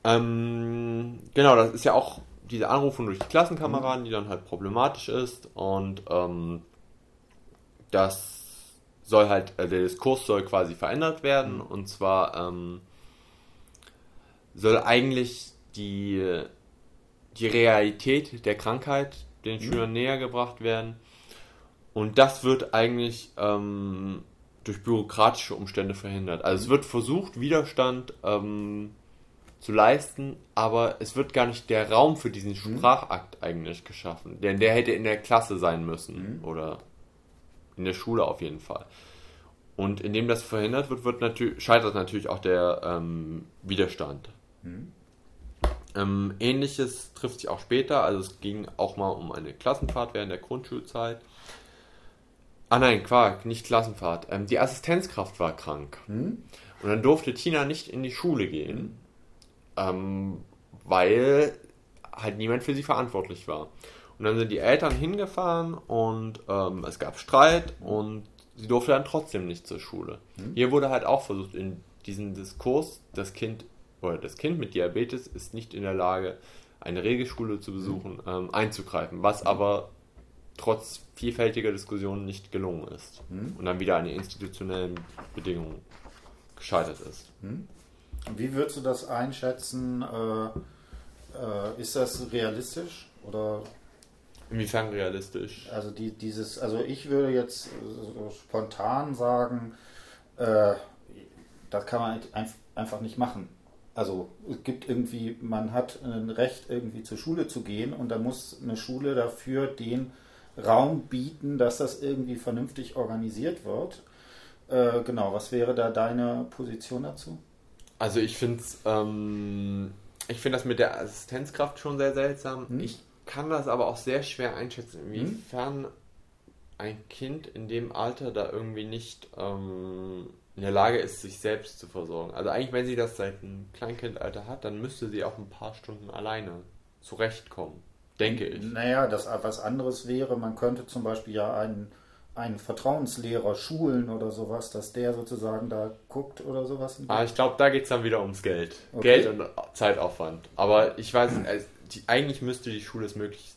Ähm, genau, das ist ja auch diese Anrufung durch die Klassenkameraden, die dann halt problematisch ist und ähm, das soll halt, äh, der Diskurs soll quasi verändert werden mhm. und zwar ähm, soll eigentlich die, die Realität der Krankheit den mhm. Schülern näher gebracht werden und das wird eigentlich ähm, durch bürokratische Umstände verhindert. Also es wird versucht, Widerstand ähm, zu leisten, aber es wird gar nicht der Raum für diesen mhm. Sprachakt eigentlich geschaffen. Denn der hätte in der Klasse sein müssen mhm. oder in der Schule auf jeden Fall. Und indem das verhindert wird, wird natürlich, scheitert natürlich auch der ähm, Widerstand. Mhm. Ähm, Ähnliches trifft sich auch später, also es ging auch mal um eine Klassenfahrt während der Grundschulzeit. Ah nein, Quark, nicht Klassenfahrt. Ähm, die Assistenzkraft war krank. Mhm. Und dann durfte Tina nicht in die Schule gehen, ähm, weil halt niemand für sie verantwortlich war. Und dann sind die Eltern hingefahren und ähm, es gab Streit und sie durfte dann trotzdem nicht zur Schule. Mhm. Hier wurde halt auch versucht, in diesen Diskurs, das Kind oder das Kind mit Diabetes ist nicht in der Lage, eine Regelschule zu besuchen, mhm. ähm, einzugreifen, was aber trotz vielfältiger Diskussionen nicht gelungen ist mhm. und dann wieder an den institutionellen Bedingungen gescheitert ist. Wie würdest du das einschätzen? Äh, äh, ist das realistisch oder Inwiefern realistisch? Also die, dieses, also ich würde jetzt so spontan sagen, äh, das kann man einfach nicht machen. Also es gibt irgendwie, man hat ein Recht irgendwie zur Schule zu gehen und da muss eine Schule dafür den Raum bieten, dass das irgendwie vernünftig organisiert wird. Äh, genau, was wäre da deine Position dazu? Also ich finde ähm, ich finde das mit der Assistenzkraft schon sehr seltsam. Hm? Ich kann das aber auch sehr schwer einschätzen, inwiefern hm? ein Kind in dem Alter da irgendwie nicht ähm, in der Lage ist, sich selbst zu versorgen. Also eigentlich, wenn sie das seit einem Kleinkindalter hat, dann müsste sie auch ein paar Stunden alleine zurechtkommen, denke ich. Naja, das was anderes wäre, man könnte zum Beispiel ja einen einen Vertrauenslehrer schulen oder sowas, dass der sozusagen da guckt oder sowas? Ah, ich glaube, da geht es dann wieder ums Geld. Okay. Geld und Zeitaufwand. Aber ich weiß, also, die, eigentlich müsste die Schule es möglich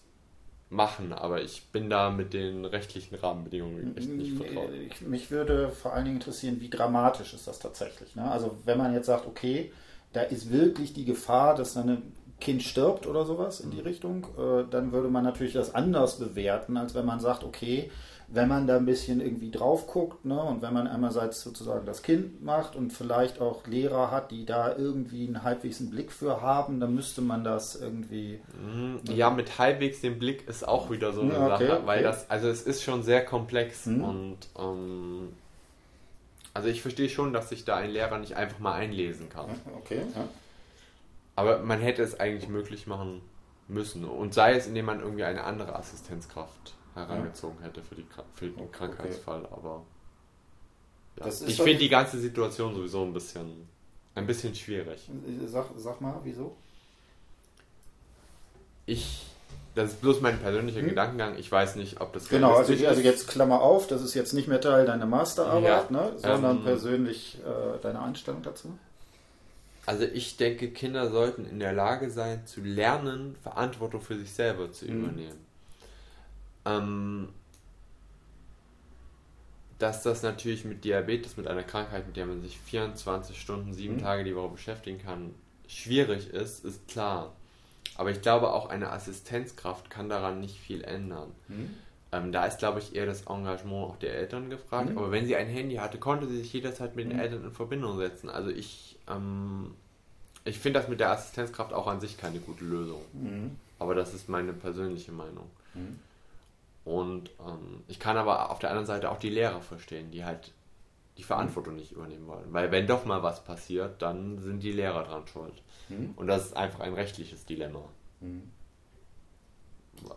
machen, aber ich bin da mit den rechtlichen Rahmenbedingungen echt nicht vertraut. Ich, mich würde vor allen Dingen interessieren, wie dramatisch ist das tatsächlich. Ne? Also wenn man jetzt sagt, okay, da ist wirklich die Gefahr, dass ein Kind stirbt oder sowas in die mhm. Richtung, äh, dann würde man natürlich das anders bewerten, als wenn man sagt, okay, wenn man da ein bisschen irgendwie drauf guckt ne, und wenn man einerseits sozusagen das Kind macht und vielleicht auch Lehrer hat, die da irgendwie einen halbwegs einen Blick für haben, dann müsste man das irgendwie. Mhm. Ja, mit halbwegs den Blick ist auch wieder so eine ja, okay, Sache, weil okay. das, also es ist schon sehr komplex mhm. und ähm, also ich verstehe schon, dass sich da ein Lehrer nicht einfach mal einlesen kann. Okay. Ja. Aber man hätte es eigentlich möglich machen müssen und sei es, indem man irgendwie eine andere Assistenzkraft herangezogen ja. hätte für, die, für den okay. Krankheitsfall, aber ja. ich finde die ganze Situation sowieso ein bisschen, ein bisschen schwierig. Sag, sag mal, wieso? Ich, das ist bloß mein persönlicher hm. Gedankengang, ich weiß nicht, ob das Genau, also, also, jetzt Klammer auf, das ist jetzt nicht mehr Teil deiner Masterarbeit, ja. ne, sondern ähm, persönlich äh, deine Einstellung dazu. Also ich denke, Kinder sollten in der Lage sein zu lernen, Verantwortung für sich selber zu mhm. übernehmen. Ähm, dass das natürlich mit Diabetes, mit einer Krankheit, mit der man sich 24 Stunden, sieben mhm. Tage die Woche beschäftigen kann, schwierig ist, ist klar. Aber ich glaube, auch eine Assistenzkraft kann daran nicht viel ändern. Mhm. Ähm, da ist, glaube ich, eher das Engagement auch der Eltern gefragt. Mhm. Aber wenn sie ein Handy hatte, konnte sie sich jederzeit mit den mhm. Eltern in Verbindung setzen. Also ich, ähm, ich finde das mit der Assistenzkraft auch an sich keine gute Lösung. Mhm. Aber das ist meine persönliche Meinung. Mhm. Und ähm, ich kann aber auf der anderen Seite auch die Lehrer verstehen, die halt die Verantwortung nicht übernehmen wollen. Weil wenn doch mal was passiert, dann sind die Lehrer dran schuld. Mhm. Und das ist einfach ein rechtliches Dilemma. Mhm.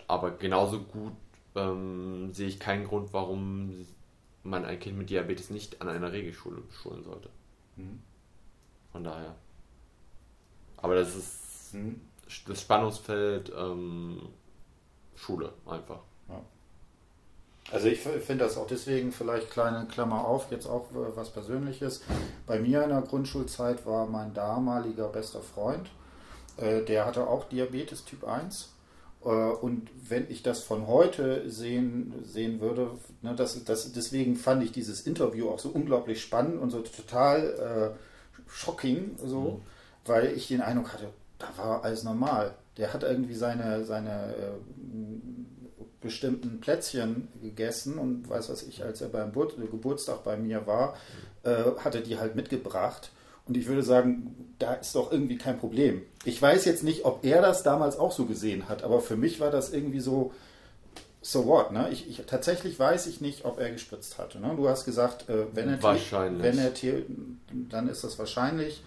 Aber genauso gut ähm, sehe ich keinen Grund, warum man ein Kind mit Diabetes nicht an einer Regelschule schulen sollte. Mhm. Von daher. Aber das ist hm. das Spannungsfeld ähm, Schule einfach. Ja. Also ich finde das auch deswegen vielleicht kleine Klammer auf, jetzt auch was Persönliches. Bei mir in der Grundschulzeit war mein damaliger bester Freund, äh, der hatte auch Diabetes Typ 1. Äh, und wenn ich das von heute sehen, sehen würde, ne, das, das, deswegen fand ich dieses Interview auch so unglaublich spannend und so total äh, shocking, so, mhm. weil ich den Eindruck hatte, da war alles normal. Der hat irgendwie seine, seine äh, bestimmten Plätzchen gegessen und weiß was ich, als er beim Geburtstag bei mir war, äh, hatte die halt mitgebracht. Und ich würde sagen, da ist doch irgendwie kein Problem. Ich weiß jetzt nicht, ob er das damals auch so gesehen hat, aber für mich war das irgendwie so, so what, ne? Ich, ich, tatsächlich weiß ich nicht, ob er gespritzt hatte. Ne? Du hast gesagt, äh, wenn er wahrscheinlich. wenn er dann ist das wahrscheinlich.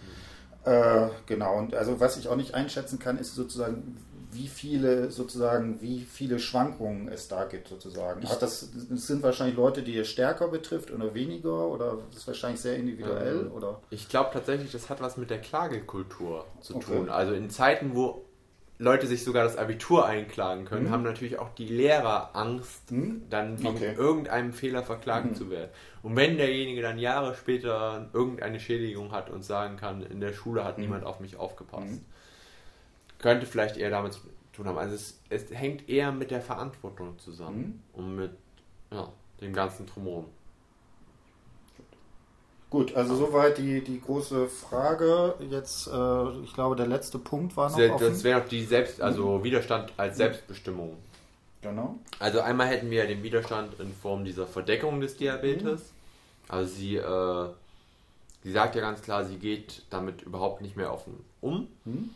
Äh, genau, und also was ich auch nicht einschätzen kann, ist sozusagen, wie viele sozusagen, wie viele Schwankungen es da gibt sozusagen. Ach, das, das, sind wahrscheinlich Leute, die es stärker betrifft oder weniger oder das ist wahrscheinlich sehr individuell ähm, oder? Ich glaube tatsächlich, das hat was mit der Klagekultur zu okay. tun. Also in Zeiten, wo Leute sich sogar das Abitur einklagen können, mhm. haben natürlich auch die Lehrer Angst, mhm. dann wegen okay. irgendeinem Fehler verklagen mhm. zu werden. Und wenn derjenige dann Jahre später irgendeine Schädigung hat und sagen kann, in der Schule hat mhm. niemand auf mich aufgepasst, mhm könnte vielleicht eher damit zu tun haben. Also es, es hängt eher mit der Verantwortung zusammen mhm. und mit ja, dem ganzen Drumherum. Gut, also soweit die, die große Frage. Jetzt, äh, ich glaube, der letzte Punkt war noch. Das, das wäre noch die Selbst, also mhm. Widerstand als Selbstbestimmung. Genau. Also einmal hätten wir den Widerstand in Form dieser Verdeckung des Diabetes. Mhm. Also sie, äh, sie sagt ja ganz klar, sie geht damit überhaupt nicht mehr offen um. Mhm.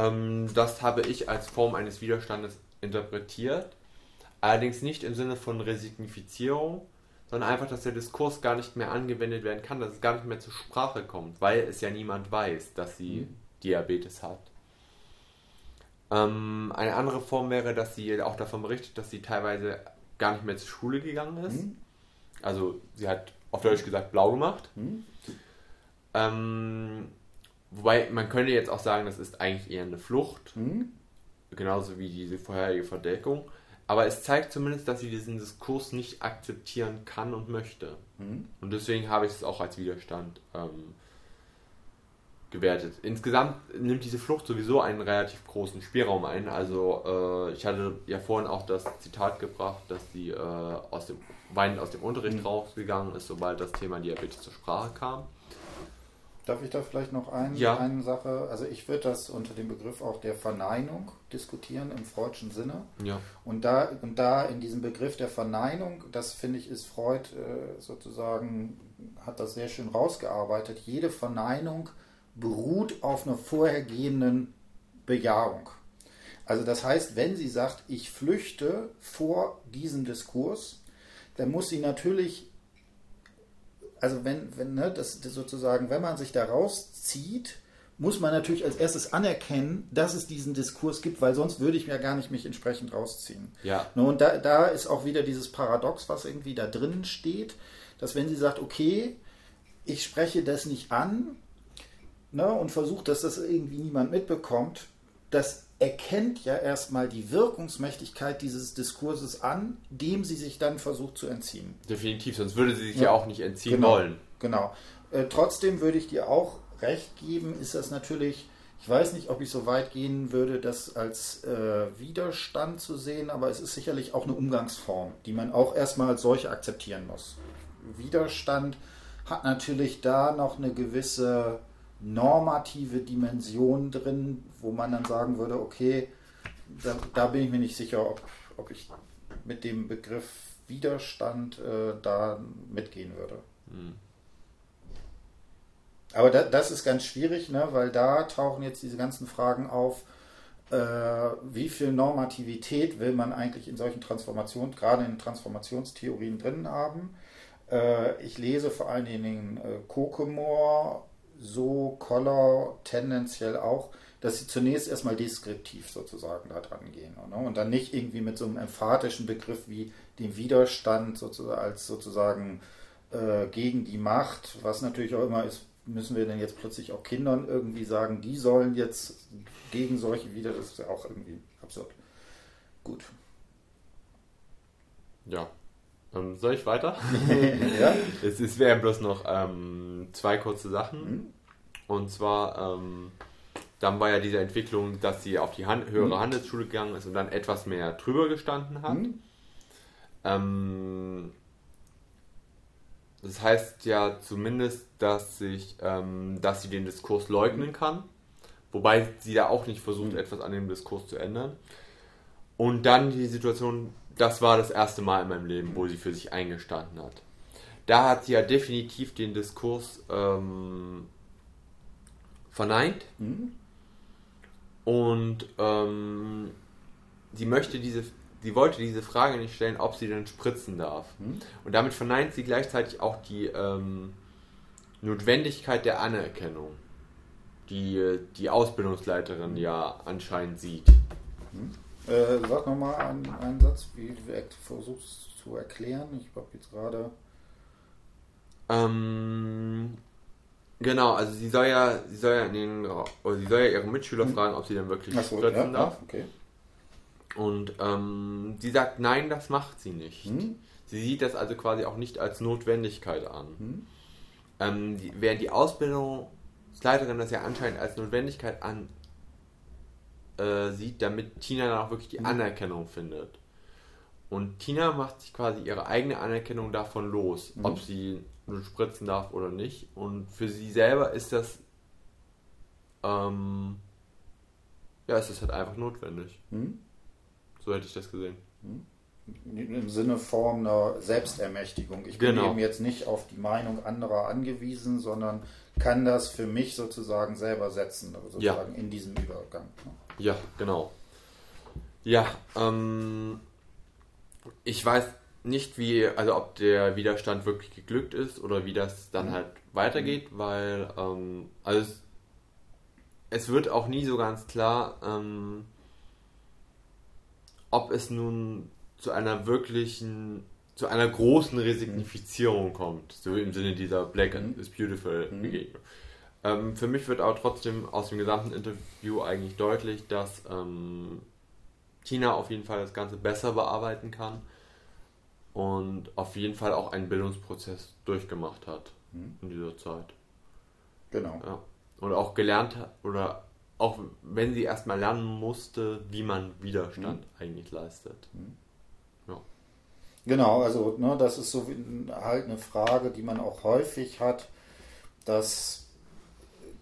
Ähm, das habe ich als Form eines Widerstandes interpretiert. Allerdings nicht im Sinne von Resignifizierung, sondern einfach, dass der Diskurs gar nicht mehr angewendet werden kann, dass es gar nicht mehr zur Sprache kommt, weil es ja niemand weiß, dass sie mhm. Diabetes hat. Ähm, eine andere Form wäre, dass sie auch davon berichtet, dass sie teilweise gar nicht mehr zur Schule gegangen ist. Mhm. Also sie hat auf Deutsch gesagt blau gemacht. Mhm. Ähm, Wobei, man könnte jetzt auch sagen, das ist eigentlich eher eine Flucht. Mhm. Genauso wie diese vorherige Verdeckung. Aber es zeigt zumindest, dass sie diesen Diskurs nicht akzeptieren kann und möchte. Mhm. Und deswegen habe ich es auch als Widerstand ähm, gewertet. Insgesamt nimmt diese Flucht sowieso einen relativ großen Spielraum ein. Also äh, ich hatte ja vorhin auch das Zitat gebracht, dass sie äh, aus dem weinend aus dem Unterricht mhm. rausgegangen ist, sobald das Thema Diabetes zur Sprache kam. Darf ich da vielleicht noch ein, ja. eine Sache? Also ich würde das unter dem Begriff auch der Verneinung diskutieren im freudschen Sinne. Ja. Und da, und da in diesem Begriff der Verneinung, das finde ich, ist Freud äh, sozusagen, hat das sehr schön rausgearbeitet. Jede Verneinung beruht auf einer vorhergehenden Bejahung. Also das heißt, wenn sie sagt, ich flüchte vor diesem Diskurs, dann muss sie natürlich also wenn, wenn, ne, das, das sozusagen, wenn man sich da rauszieht, muss man natürlich als erstes anerkennen, dass es diesen Diskurs gibt, weil sonst würde ich mir gar nicht mich entsprechend rausziehen. Ja. Ne, und da, da ist auch wieder dieses Paradox, was irgendwie da drinnen steht, dass wenn sie sagt, okay, ich spreche das nicht an ne, und versuche, dass das irgendwie niemand mitbekommt, das erkennt ja erstmal die Wirkungsmächtigkeit dieses Diskurses an, dem sie sich dann versucht zu entziehen. Definitiv, sonst würde sie sich ja, ja auch nicht entziehen genau, wollen. Genau. Äh, trotzdem würde ich dir auch recht geben, ist das natürlich, ich weiß nicht, ob ich so weit gehen würde, das als äh, Widerstand zu sehen, aber es ist sicherlich auch eine Umgangsform, die man auch erstmal als solche akzeptieren muss. Widerstand hat natürlich da noch eine gewisse normative Dimension drin, wo man dann sagen würde, okay, da, da bin ich mir nicht sicher, ob, ob ich mit dem Begriff Widerstand äh, da mitgehen würde. Hm. Aber da, das ist ganz schwierig, ne, weil da tauchen jetzt diese ganzen Fragen auf, äh, wie viel Normativität will man eigentlich in solchen Transformationen, gerade in Transformationstheorien drin haben. Äh, ich lese vor allen Dingen äh, Kokemore so Koller tendenziell auch, dass sie zunächst erstmal deskriptiv sozusagen da dran gehen ne? und dann nicht irgendwie mit so einem emphatischen Begriff wie dem Widerstand sozusagen als sozusagen äh, gegen die Macht, was natürlich auch immer ist, müssen wir denn jetzt plötzlich auch Kindern irgendwie sagen, die sollen jetzt gegen solche wieder, das ist ja auch irgendwie absurd. Gut. Ja. Ähm, soll ich weiter? ja. Es, es wären bloß noch ähm, zwei kurze Sachen. Mhm. Und zwar, ähm, dann war ja diese Entwicklung, dass sie auf die Han höhere mhm. Handelsschule gegangen ist und dann etwas mehr drüber gestanden hat. Mhm. Ähm, das heißt ja zumindest, dass, sich, ähm, dass sie den Diskurs leugnen kann, wobei sie da auch nicht versucht, etwas an dem Diskurs zu ändern. Und dann die Situation, das war das erste Mal in meinem Leben, wo sie für sich eingestanden hat. Da hat sie ja definitiv den Diskurs ähm, verneint. Mhm. Und ähm, sie möchte diese sie wollte diese Frage nicht stellen, ob sie denn spritzen darf. Hm. Und damit verneint sie gleichzeitig auch die ähm, Notwendigkeit der Anerkennung, die die Ausbildungsleiterin ja anscheinend sieht. Hm. Äh, sag nochmal einen, einen Satz, wie du versuchst zu erklären. Ich habe jetzt gerade. Ähm, genau, also sie soll ja, sie soll ja in den, oder sie soll ja ihre Mitschüler hm. fragen, ob sie denn wirklich so, spritzen ja, darf. Okay. Und ähm, sie sagt, nein, das macht sie nicht. Hm? Sie sieht das also quasi auch nicht als Notwendigkeit an. Hm? Ähm, die, während die Ausbildungsleiterin das ja anscheinend als Notwendigkeit an äh, sieht, damit Tina dann auch wirklich die hm? Anerkennung findet. Und Tina macht sich quasi ihre eigene Anerkennung davon los, hm? ob sie nun spritzen darf oder nicht. Und für sie selber ist das ähm, ja, es ist halt einfach notwendig. Hm? So hätte ich das gesehen. Hm? Im Sinne von einer Selbstermächtigung. Ich bin genau. eben jetzt nicht auf die Meinung anderer angewiesen, sondern kann das für mich sozusagen selber setzen, sozusagen ja. in diesem Übergang. Ja, genau. Ja, ähm, ich weiß nicht, wie, also ob der Widerstand wirklich geglückt ist oder wie das dann mhm. halt weitergeht, mhm. weil, ähm, also es, es, wird auch nie so ganz klar, ähm, ob es nun zu einer wirklichen, zu einer großen Resignifizierung kommt, so im Sinne dieser Black mhm. is Beautiful. Begegnung. Ähm, für mich wird aber trotzdem aus dem gesamten Interview eigentlich deutlich, dass ähm, Tina auf jeden Fall das Ganze besser bearbeiten kann und auf jeden Fall auch einen Bildungsprozess durchgemacht hat mhm. in dieser Zeit. Genau. Ja. Und auch gelernt hat oder auch wenn sie erstmal lernen musste, wie man Widerstand mhm. eigentlich leistet. Mhm. Ja. Genau, also ne, das ist so halt eine Frage, die man auch häufig hat, dass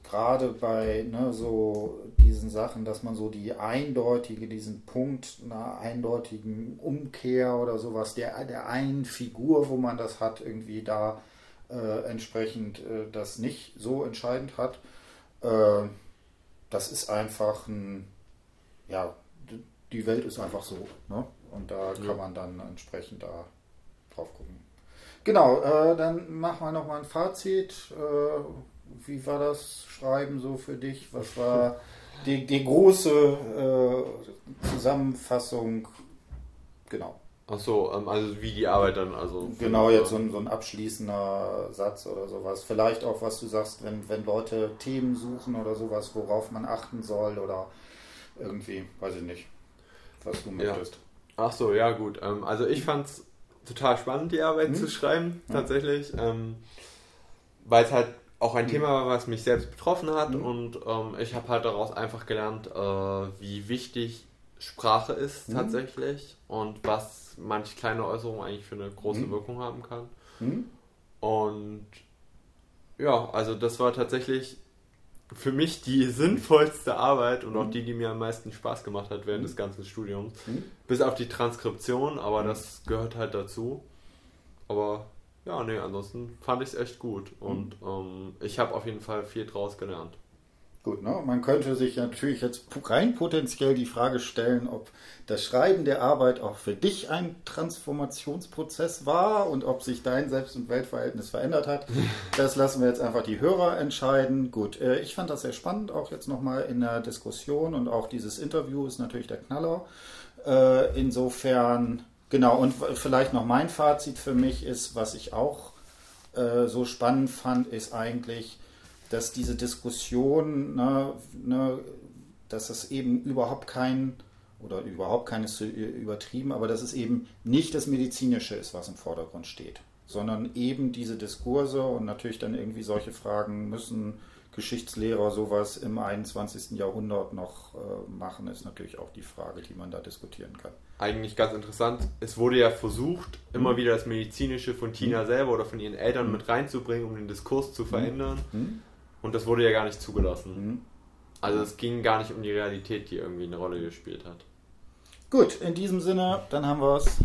gerade bei ne, so diesen Sachen, dass man so die eindeutige, diesen Punkt einer eindeutigen Umkehr oder sowas, der, der einen Figur, wo man das hat, irgendwie da äh, entsprechend äh, das nicht so entscheidend hat. Äh, das ist einfach ein, ja, die Welt ist einfach so. Ne? Und da kann man dann entsprechend da drauf gucken. Genau, äh, dann machen wir nochmal ein Fazit. Wie war das Schreiben so für dich? Was war die, die große äh, Zusammenfassung? Genau. Ach so, ähm, also wie die Arbeit dann, also. Genau, jetzt so ein, so ein abschließender Satz oder sowas. Vielleicht auch, was du sagst, wenn, wenn Leute Themen suchen oder sowas, worauf man achten soll oder irgendwie, weiß ich nicht, was du möchtest. Ja. Ach so, ja gut. Ähm, also ich fand es total spannend, die Arbeit hm? zu schreiben, tatsächlich. Ähm, weil es halt auch ein hm. Thema war, was mich selbst betroffen hat hm. und ähm, ich habe halt daraus einfach gelernt, äh, wie wichtig Sprache ist hm. tatsächlich und was manch kleine Äußerung eigentlich für eine große mhm. Wirkung haben kann. Mhm. Und ja, also das war tatsächlich für mich die sinnvollste Arbeit und auch mhm. die, die mir am meisten Spaß gemacht hat während des mhm. ganzen Studiums. Mhm. Bis auf die Transkription, aber das gehört halt dazu. Aber ja, nee, ansonsten fand ich es echt gut und ähm, ich habe auf jeden Fall viel draus gelernt. Gut, ne? man könnte sich natürlich jetzt rein potenziell die Frage stellen, ob das Schreiben der Arbeit auch für dich ein Transformationsprozess war und ob sich dein Selbst- und Weltverhältnis verändert hat. Das lassen wir jetzt einfach die Hörer entscheiden. Gut, äh, ich fand das sehr spannend, auch jetzt nochmal in der Diskussion und auch dieses Interview ist natürlich der Knaller. Äh, insofern, genau, und vielleicht noch mein Fazit für mich ist, was ich auch äh, so spannend fand, ist eigentlich, dass diese Diskussion, ne, ne, dass es eben überhaupt kein, oder überhaupt keines übertrieben, aber dass es eben nicht das Medizinische ist, was im Vordergrund steht, sondern eben diese Diskurse und natürlich dann irgendwie solche Fragen müssen Geschichtslehrer sowas im 21. Jahrhundert noch äh, machen, ist natürlich auch die Frage, die man da diskutieren kann. Eigentlich ganz interessant. Es wurde ja versucht, immer mhm. wieder das Medizinische von Tina mhm. selber oder von ihren Eltern mhm. mit reinzubringen, um den Diskurs zu mhm. verändern. Mhm. Und das wurde ja gar nicht zugelassen. Mhm. Also es ging gar nicht um die Realität, die irgendwie eine Rolle gespielt hat. Gut, in diesem Sinne, dann haben wir es.